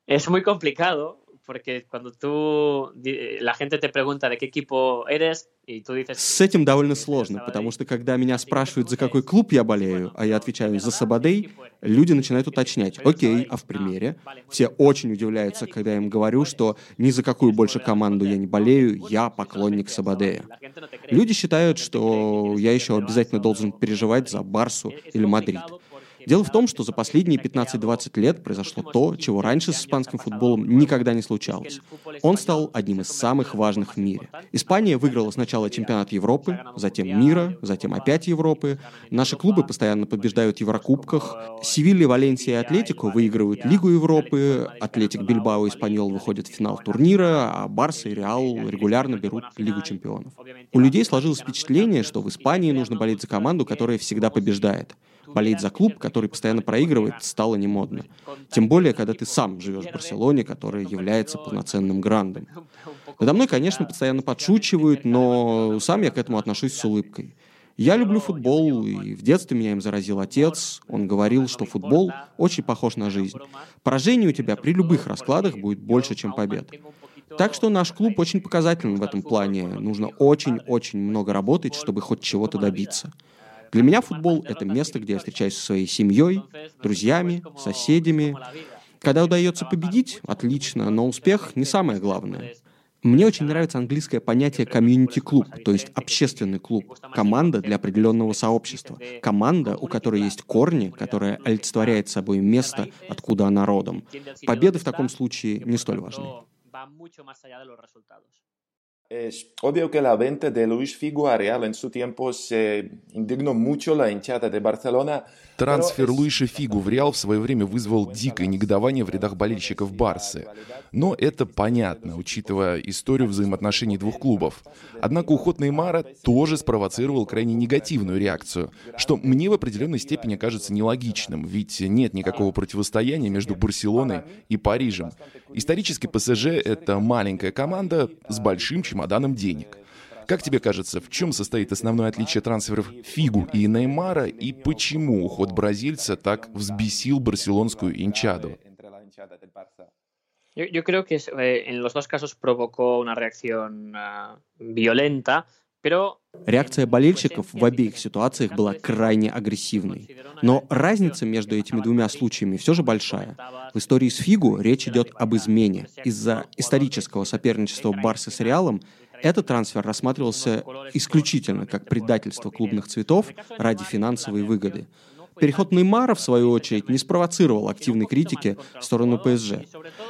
Es muy complicado porque cuando tú, la gente te pregunta de qué equipo eres, y tú dices... С этим довольно сложно, потому что когда меня спрашивают, за какой клуб я болею, а я отвечаю за Сабадей, люди начинают уточнять, окей, а в примере? Все очень удивляются, когда я им говорю, что ни за какую больше команду я не болею, я поклонник Сабадея. Люди считают, что я еще обязательно должен переживать за Барсу или Мадрид. Дело в том, что за последние 15-20 лет произошло то, чего раньше с испанским футболом никогда не случалось. Он стал одним из самых важных в мире. Испания выиграла сначала чемпионат Европы, затем мира, затем опять Европы. Наши клубы постоянно побеждают в Еврокубках. Севилья, Валенсия и Атлетико выигрывают Лигу Европы, Атлетик Бильбао и Испаньол выходят в финал турнира, а Барса и Реал регулярно берут Лигу чемпионов. У людей сложилось впечатление, что в Испании нужно болеть за команду, которая всегда побеждает. Болеть за клуб, который постоянно проигрывает, стало не модно. Тем более, когда ты сам живешь в Барселоне, которая является полноценным грандом. Надо мной, конечно, постоянно подшучивают, но сам я к этому отношусь с улыбкой. Я люблю футбол, и в детстве меня им заразил отец. Он говорил, что футбол очень похож на жизнь. Поражений у тебя при любых раскладах будет больше, чем побед. Так что наш клуб очень показателен в этом плане. Нужно очень-очень много работать, чтобы хоть чего-то добиться. Для меня футбол — это место, где я встречаюсь со своей семьей, друзьями, соседями. Когда удается победить, отлично, но успех не самое главное. Мне очень нравится английское понятие комьюнити-клуб, то есть общественный клуб, команда для определенного сообщества, команда, у которой есть корни, которая олицетворяет собой место, откуда она родом. Победы в таком случае не столь важны. Es obvio que la venta de Luis Figo a Real en su tiempo se indignó mucho la hinchada de Barcelona. Трансфер Луиша Фигу в Реал в свое время вызвал дикое негодование в рядах болельщиков Барсы. Но это понятно, учитывая историю взаимоотношений двух клубов. Однако уход Неймара тоже спровоцировал крайне негативную реакцию, что мне в определенной степени кажется нелогичным, ведь нет никакого противостояния между Барселоной и Парижем. Исторически ПСЖ — это маленькая команда с большим чемоданом денег. Как тебе кажется, в чем состоит основное отличие трансферов Фигу и Неймара и почему уход бразильца так взбесил барселонскую инчаду? Yo, creo que eh, en los dos casos provocó una reacción uh, violenta, Реакция болельщиков в обеих ситуациях была крайне агрессивной. Но разница между этими двумя случаями все же большая. В истории с Фигу речь идет об измене. Из-за исторического соперничества Барса с Реалом этот трансфер рассматривался исключительно как предательство клубных цветов ради финансовой выгоды. Переход Неймара, в свою очередь, не спровоцировал активной критики в сторону ПСЖ.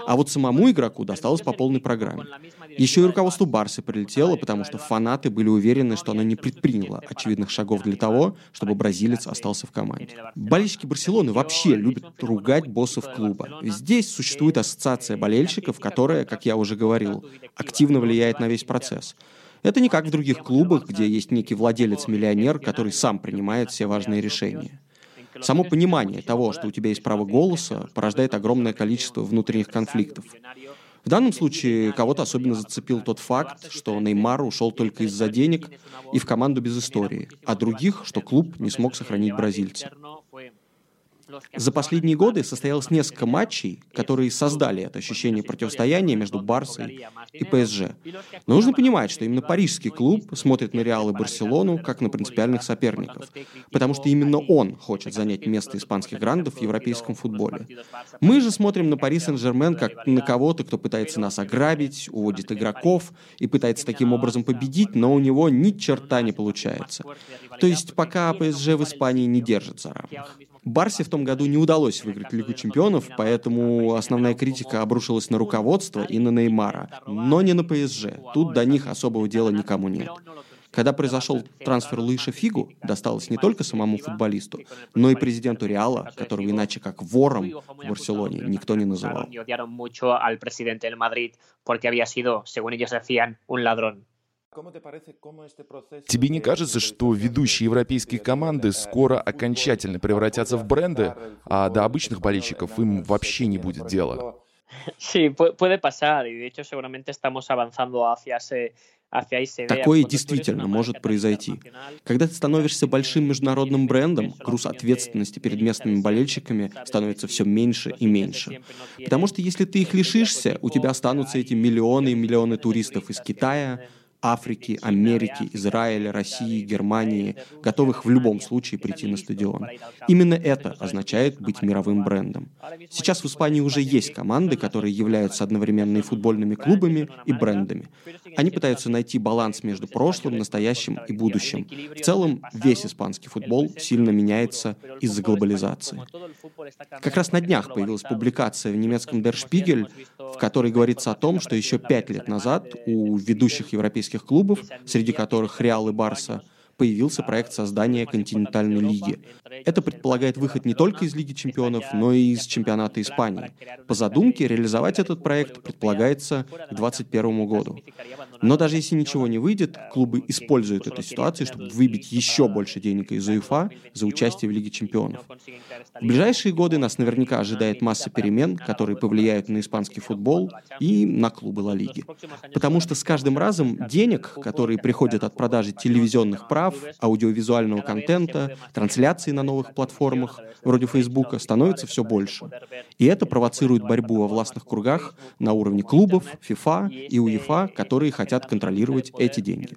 А вот самому игроку досталось по полной программе. Еще и руководству Барсы прилетело, потому что фанаты были уверены, что она не предприняла очевидных шагов для того, чтобы бразилец остался в команде. Болельщики Барселоны вообще любят ругать боссов клуба. Здесь существует ассоциация болельщиков, которая, как я уже говорил, активно влияет на весь процесс. Это не как в других клубах, где есть некий владелец-миллионер, который сам принимает все важные решения. Само понимание того, что у тебя есть право голоса, порождает огромное количество внутренних конфликтов. В данном случае кого-то особенно зацепил тот факт, что Неймар ушел только из-за денег и в команду без истории, а других, что клуб не смог сохранить бразильца. За последние годы состоялось несколько матчей, которые создали это ощущение противостояния между Барсой и ПСЖ. Но нужно понимать, что именно парижский клуб смотрит на Реал и Барселону как на принципиальных соперников, потому что именно он хочет занять место испанских грандов в европейском футболе. Мы же смотрим на Пари Сен-Жермен как на кого-то, кто пытается нас ограбить, уводит игроков и пытается таким образом победить, но у него ни черта не получается. То есть пока ПСЖ в Испании не держит за равных. Барсе в том году не удалось выиграть Лигу чемпионов, поэтому основная критика обрушилась на руководство и на Неймара, но не на ПСЖ. Тут до них особого дела никому нет. Когда произошел трансфер Луиша Фигу, досталось не только самому футболисту, но и президенту Реала, которого иначе как вором в Барселоне никто не называл. Тебе не кажется, что ведущие европейские команды скоро окончательно превратятся в бренды, а до обычных болельщиков им вообще не будет дела? Sí, puede pasar, y de hecho seguramente estamos avanzando hacia ese, Такое действительно может произойти. Когда ты становишься большим международным брендом, груз ответственности перед местными болельщиками становится все меньше и меньше. Потому что если ты их лишишься, у тебя останутся эти миллионы и миллионы туристов из Китая, Африки, Америки, Израиля, России, Германии, готовых в любом случае прийти на стадион. Именно это означает быть мировым брендом. Сейчас в Испании уже есть команды, которые являются одновременно и футбольными клубами, и брендами. Они пытаются найти баланс между прошлым, настоящим и будущим. В целом, весь испанский футбол сильно меняется из-за глобализации. Как раз на днях появилась публикация в немецком Der Spiegel, в которой говорится о том, что еще пять лет назад у ведущих европейских европейских клубов, среди которых Реал и Барса, появился проект создания континентальной лиги. Это предполагает выход не только из Лиги чемпионов, но и из чемпионата Испании. По задумке, реализовать этот проект предполагается к 2021 году. Но даже если ничего не выйдет, клубы используют эту ситуацию, чтобы выбить еще больше денег из УЕФА за участие в Лиге чемпионов. В ближайшие годы нас наверняка ожидает масса перемен, которые повлияют на испанский футбол и на клубы Ла Лиги. Потому что с каждым разом денег, которые приходят от продажи телевизионных прав, прав, аудиовизуального контента, трансляции на новых платформах, вроде Фейсбука, становится все больше. И это провоцирует борьбу во властных кругах на уровне клубов, FIFA и УЕФА, которые хотят контролировать эти деньги.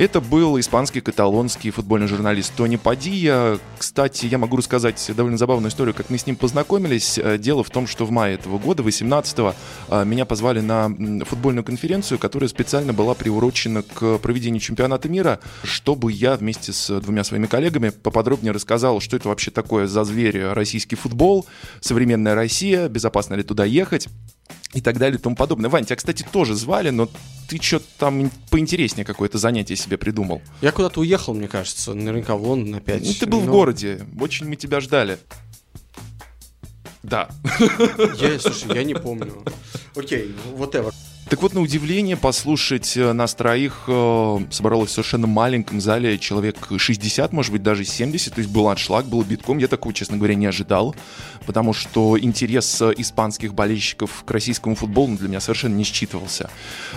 Это был испанский каталонский футбольный журналист Тони Падия. Кстати, я могу рассказать довольно забавную историю, как мы с ним познакомились. Э, дело в том, что в мае этого года, 18-го, э, меня позвали на футбольную конференцию, которая специально была приурочена к проведению чемпионата мира, чтобы я вместе с двумя своими коллегами поподробнее рассказал, что это вообще такое за зверь российский футбол, современная Россия, безопасно ли туда ехать и так далее и тому подобное. Вань, тебя, кстати, тоже звали, но ты что-то там поинтереснее какое-то занятие себе придумал. Я куда-то уехал, мне кажется, наверняка в Лондон опять. Ну, ты был но... в городе, очень мы тебя ждали. Да. Я, слушай, я не помню. Окей, okay, whatever. Так вот, на удивление, послушать э, нас троих э, собралось в совершенно маленьком зале человек 60, может быть, даже 70. То есть был аншлаг, был битком. Я такого, честно говоря, не ожидал, потому что интерес э, испанских болельщиков к российскому футболу для меня совершенно не считывался.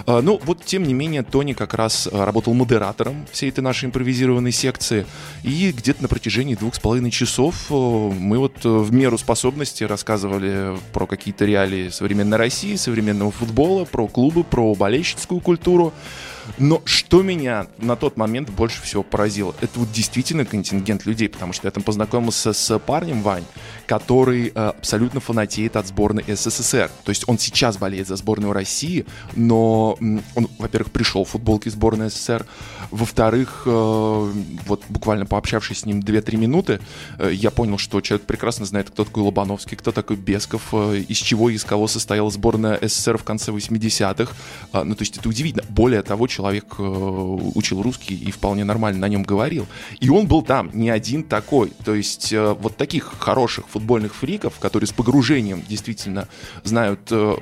Э, ну, вот, тем не менее, Тони как раз э, работал модератором всей этой нашей импровизированной секции. И где-то на протяжении двух с половиной часов э, мы вот в меру способности рассказывали про какие-то реалии современной России, современного футбола, про клуб клубы, про болельщицкую культуру. Но что меня на тот момент больше всего поразило, это вот действительно контингент людей, потому что я там познакомился с парнем Вань, который э, абсолютно фанатеет от сборной СССР. То есть он сейчас болеет за сборную России, но он, во-первых, пришел в футболке сборной СССР, во-вторых, э, вот буквально пообщавшись с ним 2-3 минуты, э, я понял, что человек прекрасно знает, кто такой Лобановский, кто такой Бесков, э, из чего и из кого состояла сборная СССР в конце 80-х. Э, ну, то есть это удивительно. Более того, человек э, учил русский и вполне нормально на нем говорил. И он был там не один такой. То есть э, вот таких хороших футбольных фриков, которые с погружением действительно знают э,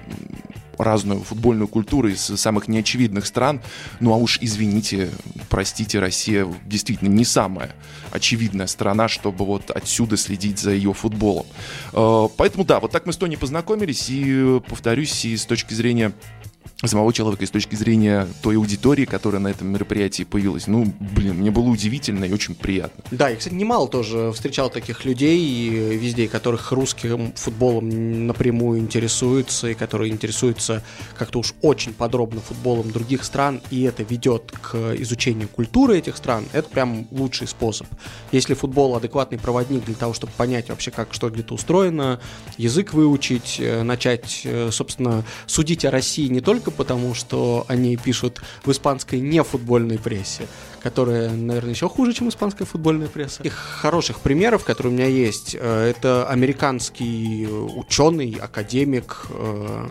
разную футбольную культуру из самых неочевидных стран. Ну а уж извините, простите, Россия действительно не самая очевидная страна, чтобы вот отсюда следить за ее футболом. Поэтому да, вот так мы с Тони познакомились, и повторюсь, и с точки зрения самого человека, и с точки зрения той аудитории, которая на этом мероприятии появилась. Ну, блин, мне было удивительно и очень приятно. Да, я, кстати, немало тоже встречал таких людей везде, которых русским футболом напрямую интересуются, и которые интересуются как-то уж очень подробно футболом других стран, и это ведет к изучению культуры этих стран, это прям лучший способ. Если футбол адекватный проводник для того, чтобы понять вообще, как что где-то устроено, язык выучить, э, начать, э, собственно, судить о России не только только потому, что они пишут в испанской нефутбольной прессе, которая, наверное, еще хуже, чем испанская футбольная пресса. Таких хороших примеров, которые у меня есть, э, это американский ученый, академик, э, Э,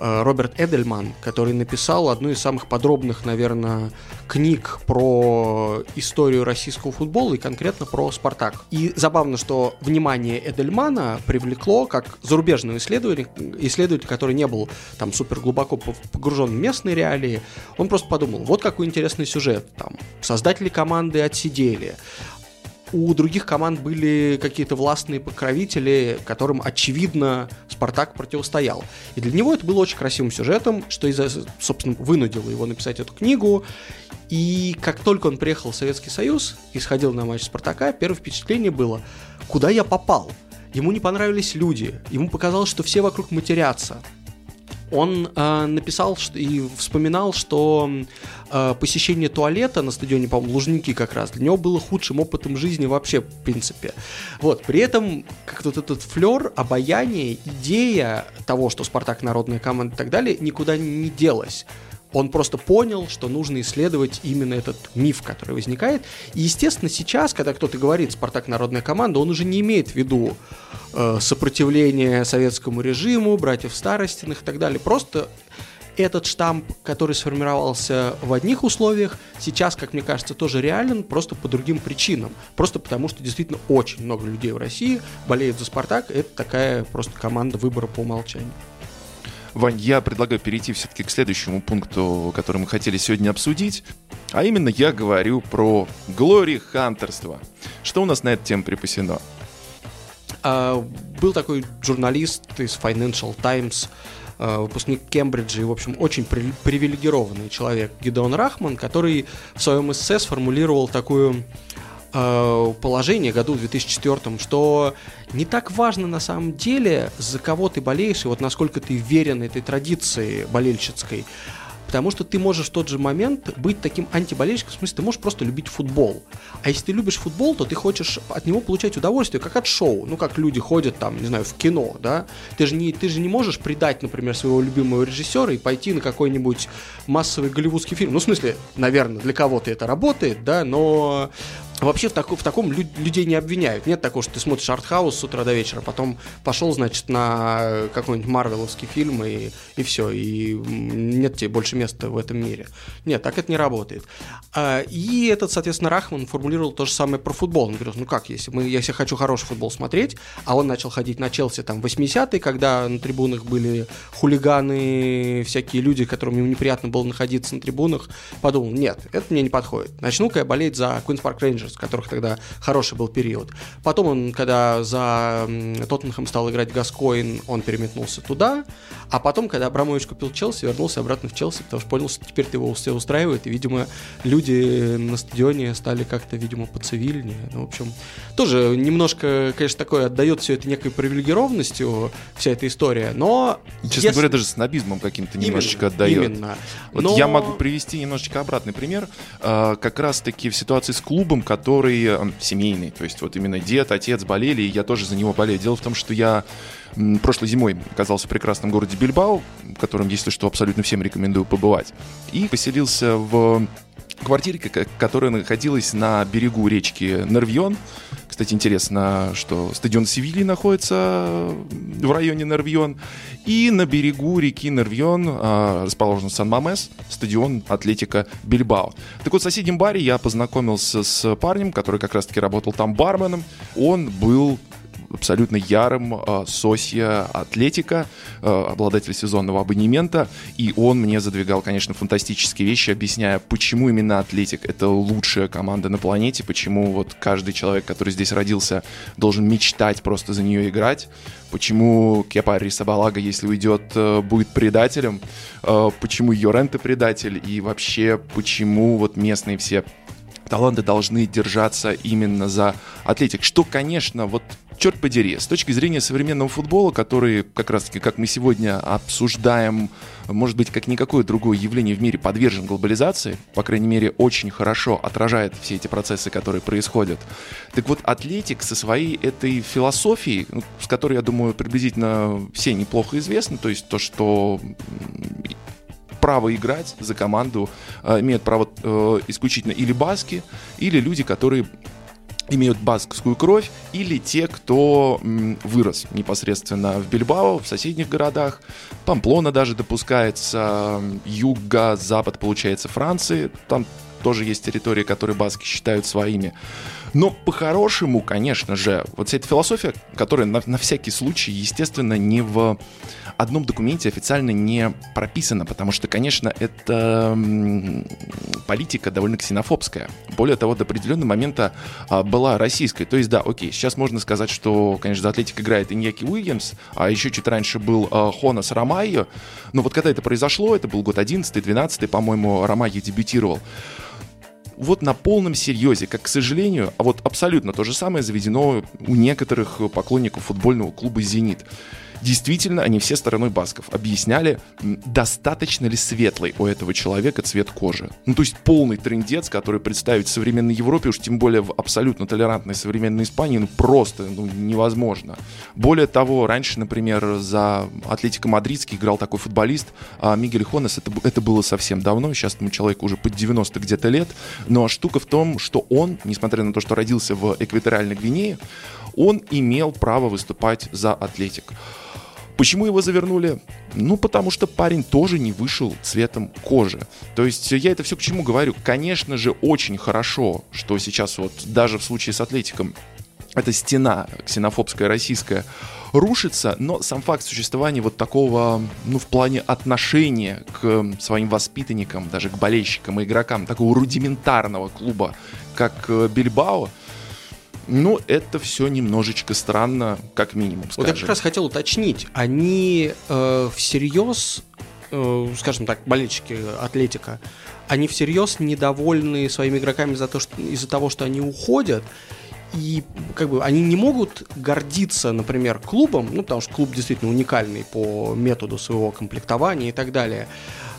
Роберт Эдельман, который написал одну из самых подробных, наверное, книг про историю российского футбола и конкретно про «Спартак». И забавно, что внимание Эдельмана привлекло как зарубежного исследователя, исследователя, который не был там супер глубоко погружен в местные реалии. Он просто подумал, вот какой интересный сюжет. Там, создатели команды отсидели, у других команд были какие-то властные покровители, которым, очевидно, Спартак противостоял. И для него это было очень красивым сюжетом, что, из собственно, вынудило его написать эту книгу. И как только он приехал в Советский Союз и сходил на матч Спартака, первое впечатление было, куда я попал? Ему не понравились люди, ему показалось, что все вокруг матерятся он э, написал что, и вспоминал, что э, посещение туалета на стадионе, по-моему, Лужники как раз, для него было худшим опытом жизни вообще, в принципе. Вот, при этом как вот этот флер, обаяние, идея того, что Спартак народная команда и так далее, никуда не делась он просто понял, что нужно исследовать именно этот миф, который возникает. И, естественно, сейчас, когда кто-то говорит «Спартак – народная команда», он уже не имеет в виду э, сопротивление советскому режиму, братьев Старостиных и так далее. Просто этот штамп, который сформировался в одних условиях, сейчас, как мне кажется, тоже реален, просто по другим причинам. Просто потому, что действительно очень много людей в России болеют за «Спартак». Это такая просто команда выбора по умолчанию. Вань, я предлагаю перейти все-таки к следующему пункту, который мы хотели сегодня обсудить. А именно я говорю про глори-хантерство. Что у нас на эту тему припасено? А, был такой журналист из Financial Times, а, выпускник Кембриджа и, в общем, очень привилегированный человек Гидеон Рахман, который в своем эссе сформулировал такую Э, положение году в 2004, что не так важно на самом деле, за кого ты болеешь, и вот насколько ты верен этой традиции болельщицкой, потому что ты можешь в тот же момент быть таким антиболельщиком, в смысле, ты можешь просто любить футбол. А если ты любишь футбол, то ты хочешь от него получать удовольствие, как от шоу. Ну, как люди ходят там, не знаю, в кино, да? Ты же не, ты же не можешь предать, например, своего любимого режиссера и пойти на какой-нибудь массовый голливудский фильм. Ну, в смысле, наверное, для кого-то это работает, да, но Вообще в, таку, в таком лю- людей не обвиняют. Нет такого, что ты смотришь артхаус с утра до вечера, потом пошел, значит, на какой-нибудь марвеловский фильм и, и все, и нет тебе больше места в этом мире. Нет, так это не работает. А, и этот, соответственно, Рахман формулировал то же самое про футбол. Он говорил, ну как, если, мы, если хочу хороший футбол смотреть, а он начал ходить на Челси там в 80-е, когда на трибунах были хулиганы, всякие люди, которым ему неприятно было находиться на трибунах, подумал, нет, это мне не подходит. Начну-ка я болеть за Park Rangers, Рейнджерс, у которых тогда хороший был период. Потом он, когда за Тоттенхэм стал играть Гаскоин, он переметнулся туда. А потом, когда Абрамович купил Челси, вернулся обратно в Челси, потому что понял, что теперь его все устраивает. И, видимо, люди на стадионе стали как-то, видимо, поцивильнее. Ну, в общем, тоже немножко, конечно, такое отдает все это некой привилегированностью, вся эта история, но... Честно если... говоря, даже снобизмом каким-то немножечко отдает. Именно. Вот но... я могу привести немножечко обратный пример. А, как раз-таки в ситуации с клубом, который э, семейный. То есть вот именно дед, отец болели, и я тоже за него болею. Дело в том, что я прошлой зимой оказался в прекрасном городе Бильбао, в котором, если что, абсолютно всем рекомендую побывать. И поселился в квартире, которая находилась на берегу речки Нервьон. Кстати, интересно, что стадион Севильи находится в районе Нервьон. И на берегу реки Нервьон а, расположен Сан-Мамес, стадион Атлетика Бильбао. Так вот, в соседнем баре я познакомился с парнем, который как раз-таки работал там барменом. Он был абсолютно ярым э, Сосья Атлетика, э, обладатель сезонного абонемента, и он мне задвигал, конечно, фантастические вещи, объясняя, почему именно Атлетик — это лучшая команда на планете, почему вот каждый человек, который здесь родился, должен мечтать просто за нее играть, почему Кепа Рисабалага, если уйдет, э, будет предателем, э, почему Йоренте предатель, и вообще, почему вот местные все таланты должны держаться именно за атлетик. Что, конечно, вот черт подери, с точки зрения современного футбола, который, как раз-таки, как мы сегодня обсуждаем, может быть, как никакое другое явление в мире подвержен глобализации, по крайней мере, очень хорошо отражает все эти процессы, которые происходят. Так вот, Атлетик со своей этой философией, ну, с которой, я думаю, приблизительно все неплохо известны, то есть то, что право играть за команду э, имеют право э, исключительно или баски, или люди, которые имеют баскскую кровь, или те, кто вырос непосредственно в Бильбао, в соседних городах. Памплона даже допускается, юга, запад, получается, Франции. Там тоже есть территории, которые баски считают своими. Но по-хорошему, конечно же, вот вся эта философия, которая на, на всякий случай, естественно, не в одном документе официально не прописана, потому что, конечно, это политика довольно ксенофобская. Более того, до определенного момента а, была российской. То есть, да, окей, сейчас можно сказать, что, конечно, за Атлетик играет Иньяки Уильямс, а еще чуть раньше был а, Хонас Ромайо. Но вот когда это произошло, это был год 11-12, по-моему, Ромайо дебютировал вот на полном серьезе, как, к сожалению, а вот абсолютно то же самое заведено у некоторых поклонников футбольного клуба «Зенит». Действительно, они все стороной басков объясняли, достаточно ли светлый у этого человека цвет кожи. Ну, то есть полный трендец, который представить в современной Европе, уж тем более в абсолютно толерантной современной Испании, ну, просто ну, невозможно. Более того, раньше, например, за Атлетико Мадридский играл такой футболист а Мигель Хонес, это, это было совсем давно, сейчас ему человеку уже под 90 где-то лет, но штука в том, что он, несмотря на то, что родился в экваториальной Гвинее, он имел право выступать за Атлетик. Почему его завернули? Ну, потому что парень тоже не вышел цветом кожи. То есть я это все к чему говорю? Конечно же, очень хорошо, что сейчас вот даже в случае с Атлетиком эта стена ксенофобская российская рушится, но сам факт существования вот такого, ну, в плане отношения к своим воспитанникам, даже к болельщикам и игрокам, такого рудиментарного клуба, как э, Бильбао, ну, это все немножечко странно, как минимум, скажем. Вот я как раз хотел уточнить, они э, всерьез, э, скажем так, болельщики Атлетика, они всерьез недовольны своими игроками за то, что, из-за того, что они уходят, и как бы они не могут гордиться, например, клубом, ну, потому что клуб действительно уникальный по методу своего комплектования и так далее,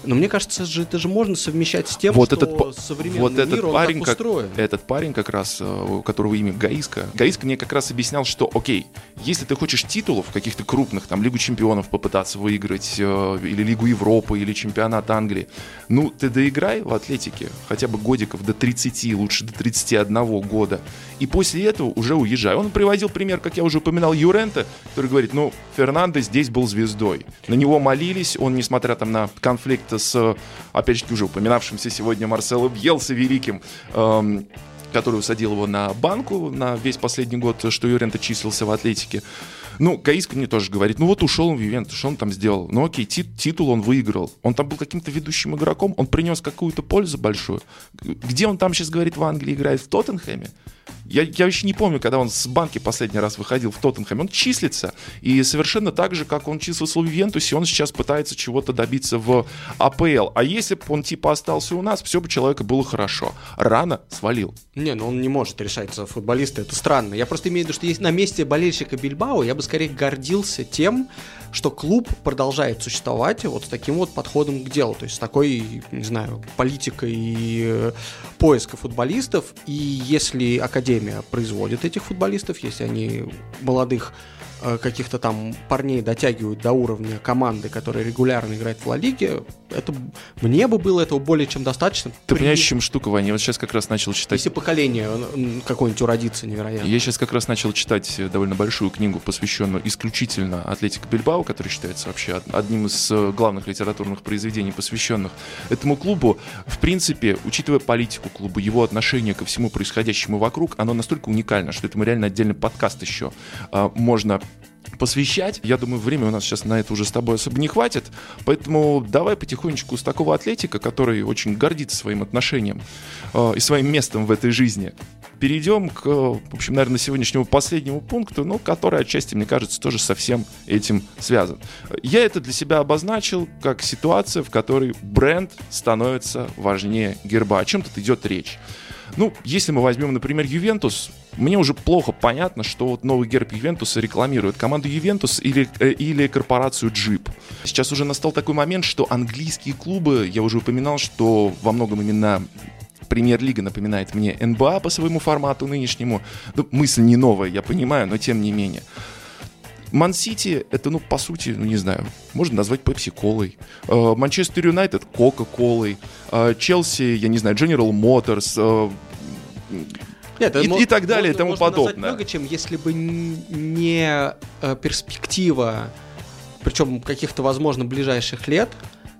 Но мне кажется, же это же можно совмещать с тем, вот что этот, современный вот этот мир, он парень, так как, устроен. этот парень как раз, э, у которого имя Гаиска, Гаиска мне как раз объяснял, что, окей, если ты хочешь титулов каких-то крупных, там, Лигу чемпионов попытаться выиграть, э, или Лигу Европы, или чемпионат Англии, ну, ты доиграй в атлетике хотя бы годиков до 30, лучше до 31 года, и после этого уже уезжай. Он приводил пример, как я уже упоминал, Юрента, который говорит, ну, Фернандо здесь был звездой. На него молились, он, несмотря там на конфликт с, опять же, уже упоминавшимся сегодня Марсело Бьелса великим, эм, который усадил его на банку на весь последний год, что Юрента числился в Атлетике. Ну, Гаиска мне тоже говорит, ну вот ушел он в Ювентус, что он там сделал? Ну окей, тит- титул он выиграл. Он там был каким-то ведущим игроком, он принес какую-то пользу большую. Где он там сейчас, говорит, в Англии играет? В Тоттенхэме? Я, я еще не помню, когда он с банки последний раз выходил в Тоттенхэме. Он числится. И совершенно так же, как он числился в Ювентусе, он сейчас пытается чего-то добиться в АПЛ. А если бы он типа остался у нас, все бы человека было хорошо. Рано свалил. Не, ну он не может решать за футболиста, это странно. Я просто имею в виду, что если на месте болельщика Бильбао, я бы скорее гордился тем, что клуб продолжает существовать вот с таким вот подходом к делу, то есть с такой, не знаю, политикой э, поиска футболистов. И если Академия производит этих футболистов, если они молодых каких-то там парней дотягивают до уровня команды, которая регулярно играет в Ла Лиге, это мне бы было этого более чем достаточно. Ты При- понимаешь, чем штука, Ваня? Я вот сейчас как раз начал читать Если поколение какое-нибудь уродится невероятно. Я сейчас как раз начал читать э, довольно большую книгу, посвященную исключительно Атлетико Бильбао, который считается вообще од- одним из э, главных литературных произведений, посвященных этому клубу. В принципе, учитывая политику клуба, его отношение ко всему происходящему вокруг, оно настолько уникально, что этому реально отдельный подкаст еще а, можно посвящать. Я думаю, время у нас сейчас на это уже с тобой особо не хватит. Поэтому давай потихонечку с такого атлетика, который очень гордится своим отношением э, и своим местом в этой жизни, перейдем к, в общем, наверное, сегодняшнему последнему пункту, ну, который отчасти, мне кажется, тоже со всем этим связан. Я это для себя обозначил как ситуация, в которой бренд становится важнее герба. О чем тут идет речь? Ну, если мы возьмем, например, Ювентус, мне уже плохо понятно, что вот новый герб Ювентуса рекламирует команду Ювентус или, э, или корпорацию Джип. Сейчас уже настал такой момент, что английские клубы, я уже упоминал, что во многом именно Премьер-лига напоминает мне НБА по своему формату нынешнему. Ну, мысль не новая, я понимаю, но тем не менее. Ман-Сити это, ну, по сути, ну, не знаю, можно назвать Пепси-колой. Э, Манчестер Юнайтед Кока-колой. Э, Челси, я не знаю, General Motors. э, Нет, И- и так далее, и тому можно подобное. много чем, если бы не перспектива, причем каких-то, возможно, ближайших лет,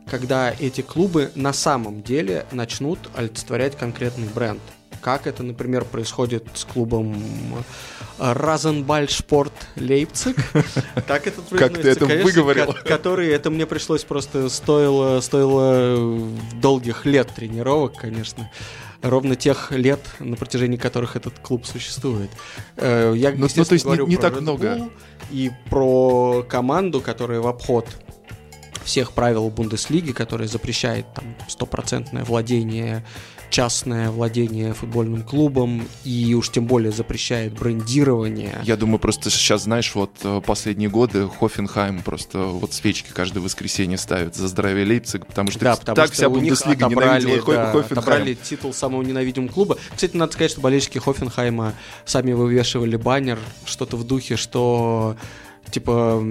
когда эти клубы на самом деле начнут олицетворять конкретный бренд. Как это, например, происходит с клубом э, Розенбальшпорт Лейпциг. Так это Как ты это конечно, выговорил. ко- Который, это мне пришлось просто, стоило, стоило долгих лет тренировок, конечно. Ровно тех лет, на протяжении которых этот клуб существует. Э, Я, Ну, ну, то есть не- не так Red много. Bull И про команду, которая в обход всех правил Бундеслиги, которая запрещает там стопроцентное владение, частное владение футбольным клубом и уж тем более запрещает брендирование. Я думаю, просто сейчас, знаешь, вот э, последние годы Хофенхайм просто вот свечки каждое воскресенье ставит за здравие Лейпциг, потому что Да, потому так что вся Бундеслига отобрали, да, Хофенхайм. отобрали титул самого ненавидимого клуба. Кстати, надо сказать, что болельщики Хофенхайма сами вывешивали баннер, что-то в духе, что типа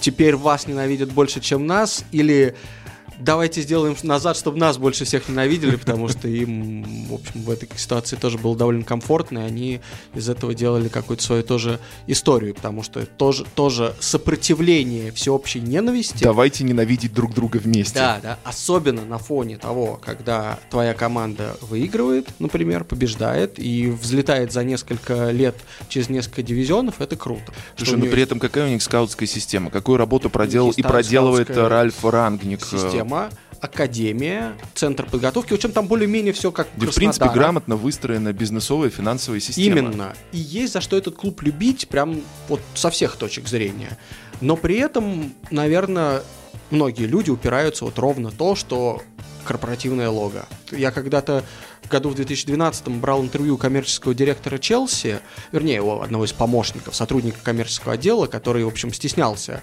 теперь вас ненавидят больше, чем нас, или давайте сделаем назад, чтобы нас больше всех ненавидели, потому что им, в общем, в этой ситуации тоже было довольно комфортно, и они из этого делали какую-то свою тоже историю, потому что это тоже, тоже сопротивление всеобщей ненависти. Давайте ненавидеть друг друга вместе. Да, да. Особенно на фоне того, когда твоя команда выигрывает, например, побеждает и взлетает за несколько лет через несколько дивизионов, это круто. Слушай, у ну при этом какая у них скаутская система? Какую работу проделал и проделывает скаутская э, Ральф Рангник? э, система, академия, центр подготовки, в общем там более-менее все как Где, в принципе, Краснодара. грамотно выстроена бизнесовая финансовая система. Именно. И есть за что этот клуб любить, прям вот со всех точек зрения. Но при этом, наверное, многие люди упираются вот ровно то, что корпоративное лого. Я когда-то году в 2012 брал интервью коммерческого директора Челси, вернее, его одного из помощников, сотрудника коммерческого отдела, который, в общем, стеснялся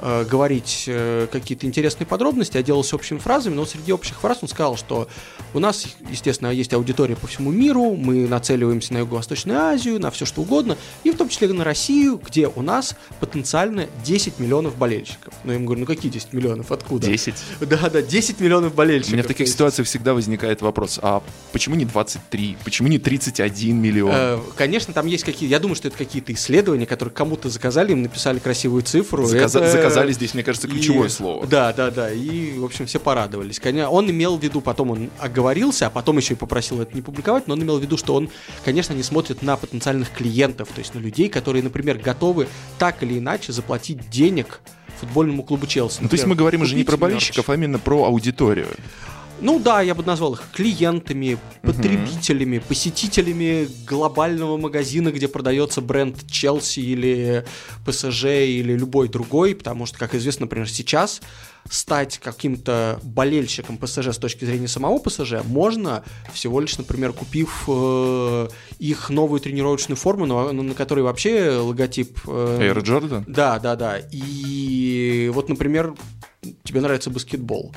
э, говорить э, какие-то интересные подробности, а делался общими фразами, но среди общих фраз он сказал, что у нас, естественно, есть аудитория по всему миру, мы нацеливаемся на Юго-Восточную Азию, на все что угодно, и в том числе на Россию, где у нас потенциально 10 миллионов болельщиков. Ну, я ему говорю, ну какие 10 миллионов, откуда? 10? Да, да, 10 миллионов болельщиков. У меня в таких ситуациях всегда возникает вопрос, а почему не 23? Почему не 31 миллион? Э, конечно, там есть какие-то, я думаю, что это какие-то исследования, которые кому-то заказали, им написали красивую цифру. Заказ... Это... Заказали здесь, мне кажется, ключевое и... слово. Да, да, да, и, в общем, все порадовались. Он имел в виду, потом он оговорился, а потом еще и попросил это не публиковать, но он имел в виду, что он, конечно, не смотрит на потенциальных клиентов, то есть на людей, которые, например, готовы так или иначе заплатить денег футбольному клубу Челси. Ну, то есть мы говорим уже не про болельщиков, мерч. а именно про аудиторию. Ну да, я бы назвал их клиентами, потребителями, угу. посетителями глобального магазина, где продается бренд Челси или ПСЖ или любой другой, потому что, как известно, например, сейчас стать каким-то болельщиком ПСЖ с точки зрения самого ПСЖ можно всего лишь, например, купив э, их новую тренировочную форму, на, на которой вообще логотип... Э, Air Jordan? Да, да, да. И вот, например, тебе нравится баскетбол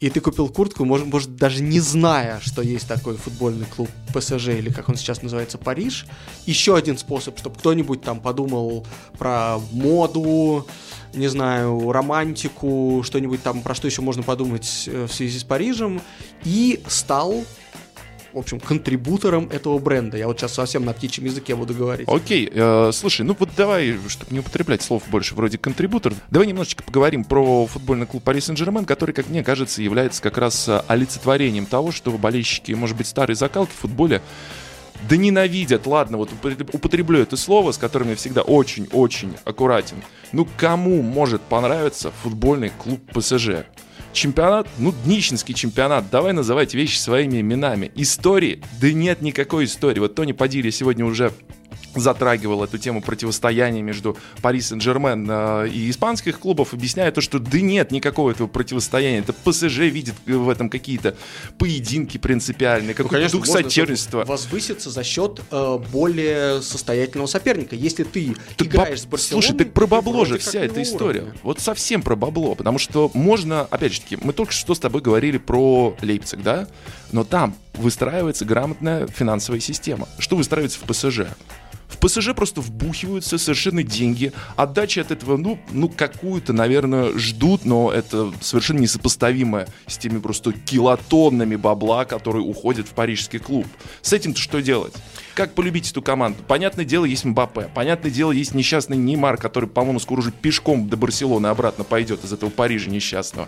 и ты купил куртку, может, может, даже не зная, что есть такой футбольный клуб ПСЖ, или как он сейчас называется, Париж. Еще один способ, чтобы кто-нибудь там подумал про моду, не знаю, романтику, что-нибудь там, про что еще можно подумать э, в связи с Парижем, и стал в общем, контрибутором этого бренда. Я вот сейчас совсем на птичьем языке буду говорить. Окей, э, слушай, ну вот давай, чтобы не употреблять слов больше вроде контрибутор, давай немножечко поговорим про футбольный клуб Пари Сен-Жермен, который, как мне кажется, является как раз э, олицетворением того, что болельщики, может быть, старой закалки в футболе да ненавидят, ладно, вот употреблю это слово, с которым я всегда очень-очень аккуратен. Ну, кому может понравиться футбольный клуб ПСЖ? Чемпионат, ну, днищенский чемпионат, давай называть вещи своими именами. Истории? Да нет никакой истории. Вот Тони Падилья сегодня уже затрагивал эту тему противостояния между Пари Сен-Жермен э, и испанских клубов, объясняя то, что да нет никакого этого противостояния. Это ПСЖ видит в этом какие-то поединки принципиальные, какой-то ну, конечно, дух соперничества. Возвыситься за счет э, более состоятельного соперника. Если ты так играешь баб... с Барселоной... Слушай, так про бабло же вся эта история. Уровня. Вот совсем про бабло. Потому что можно, опять же таки, мы только что с тобой говорили про Лейпциг, да? Но там выстраивается грамотная финансовая система. Что выстраивается в ПСЖ? В ПСЖ просто вбухиваются совершенно деньги. Отдачи от этого, ну, ну какую-то, наверное, ждут, но это совершенно несопоставимое с теми просто килотоннами бабла, которые уходят в парижский клуб. С этим-то что делать? Как полюбить эту команду? Понятное дело, есть Мбаппе. Понятное дело, есть несчастный Неймар, который, по-моему, скоро уже пешком до Барселоны обратно пойдет из этого Парижа несчастного.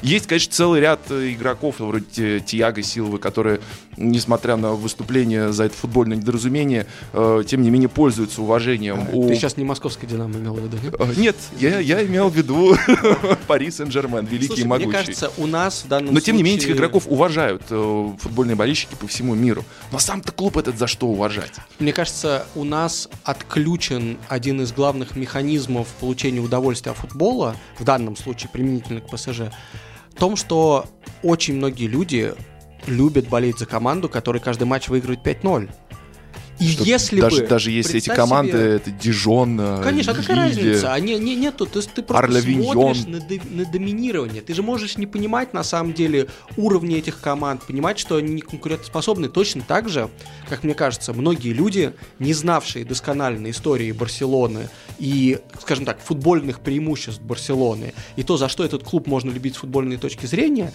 Есть, конечно, целый ряд э, игроков, вроде Тиаго Силвы, которые, несмотря на выступление за это футбольное недоразумение, э, тем не менее пользуются уважением. А, у... Ты сейчас не московский Динамо имел в виду, нет? Э, нет, я, я имел в виду Пари Сен-Жермен, великий Слушай, и могучий. мне кажется, у нас в данном Но, случае... тем не менее, этих игроков уважают футбольные болельщики по всему миру. Но сам-то клуб этот за что уважает? Уважать. Мне кажется, у нас отключен один из главных механизмов получения удовольствия от футбола, в данном случае применительно к ПСЖ, в том, что очень многие люди любят болеть за команду, которая каждый матч выигрывает 5-0. И что если даже, бы... Даже если эти команды, себе... это Дижон, э, Конечно, а какая разница? Они, не, нету, ты, ты просто Арлавиньон. смотришь на, на доминирование. Ты же можешь не понимать, на самом деле, уровни этих команд, понимать, что они не конкурентоспособны. Точно так же, как мне кажется, многие люди, не знавшие досконально истории Барселоны и, скажем так, футбольных преимуществ Барселоны, и то, за что этот клуб можно любить с футбольной точки зрения,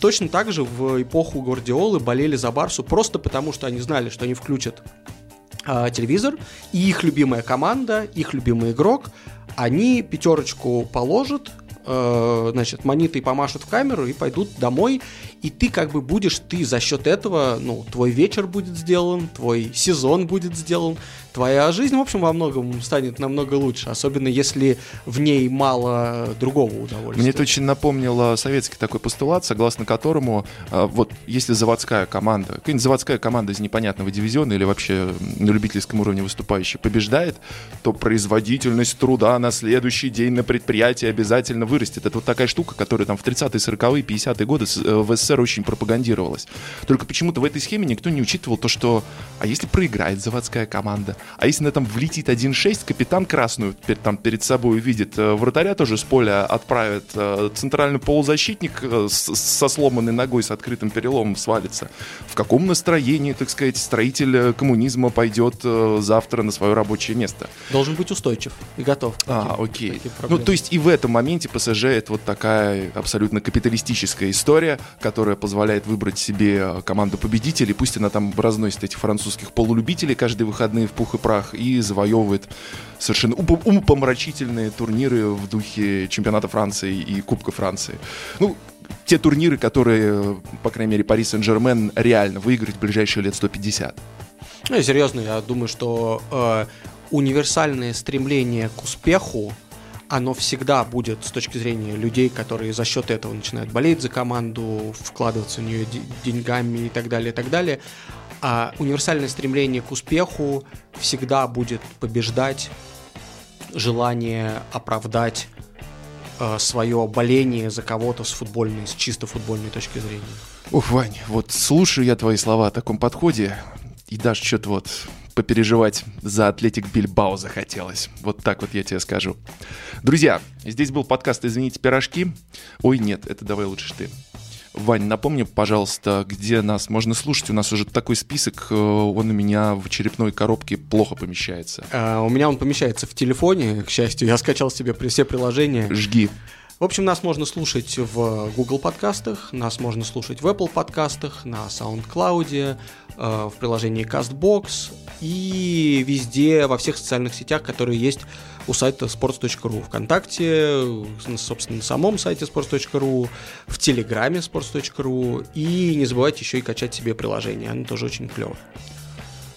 точно так же в эпоху Гвардиолы болели за Барсу просто потому, что они знали, что они включат а, телевизор, и их любимая команда, их любимый игрок, они пятерочку положат, э, значит, монеты помашут в камеру и пойдут домой, и ты как бы будешь, ты за счет этого, ну, твой вечер будет сделан, твой сезон будет сделан, твоя жизнь, в общем, во многом станет намного лучше, особенно если в ней мало другого удовольствия. Мне это очень напомнило советский такой постулат, согласно которому э, вот если заводская команда, какая-нибудь заводская команда из непонятного дивизиона или вообще на любительском уровне выступающая побеждает, то производительность труда на следующий день на предприятии обязательно вырастет. Это вот такая штука, которая там в 30-е, 40-е, 50-е годы э, в СССР очень пропагандировалась. Только почему-то в этой схеме никто не учитывал то, что а если проиграет заводская команда, а если на там влетит 1-6, капитан красную там перед собой увидит, э, вратаря тоже с поля отправит, э, центральный полузащитник со сломанной ногой, с открытым переломом свалится. В каком настроении, так сказать, строитель коммунизма пойдет завтра на свое рабочее место? Должен быть устойчив и готов. А, окей. Ну, то есть и в этом моменте ПСЖ это вот такая абсолютно капиталистическая история, которая позволяет выбрать себе команду победителей, пусть она там разносит этих французских полулюбителей каждые выходные в пух и прах и завоевывает совершенно умопомрачительные турниры в духе чемпионата Франции и Кубка Франции. Ну, те турниры, которые, по крайней мере, Пари Сен-Жермен реально выиграть в ближайшие лет 150. Ну, серьезно, я думаю, что э, универсальное стремление к успеху, оно всегда будет с точки зрения людей, которые за счет этого начинают болеть за команду, вкладываться в нее деньгами и так далее, и так далее. А универсальное стремление к успеху всегда будет побеждать желание оправдать э, свое боление за кого-то с футбольной, с чисто футбольной точки зрения. Ух, Вань, вот слушаю я твои слова о таком подходе, и даже что-то вот попереживать за Атлетик Бильбао захотелось. Вот так вот я тебе скажу. Друзья, здесь был подкаст «Извините, пирожки». Ой, нет, это давай лучше ты. Вань, напомни, пожалуйста, где нас можно слушать. У нас уже такой список, э, он у меня в черепной коробке плохо помещается. А, у меня он помещается в телефоне, к счастью. Я скачал себе все приложения. Жги. В общем, нас можно слушать в Google подкастах, нас можно слушать в Apple подкастах, на SoundCloud, в приложении CastBox и везде, во всех социальных сетях, которые есть у сайта sports.ru, ВКонтакте, собственно, на самом сайте sports.ru, в Телеграме sports.ru и не забывайте еще и качать себе приложение, оно тоже очень клево.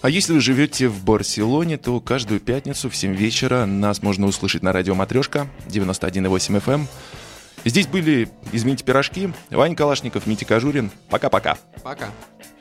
А если вы живете в Барселоне, то каждую пятницу в 7 вечера нас можно услышать на радио Матрешка 91,8 FM. Эм. Здесь были «Измените пирожки», Ваня Калашников, Митя Кожурин. Пока-пока. Пока. -пока. Пока.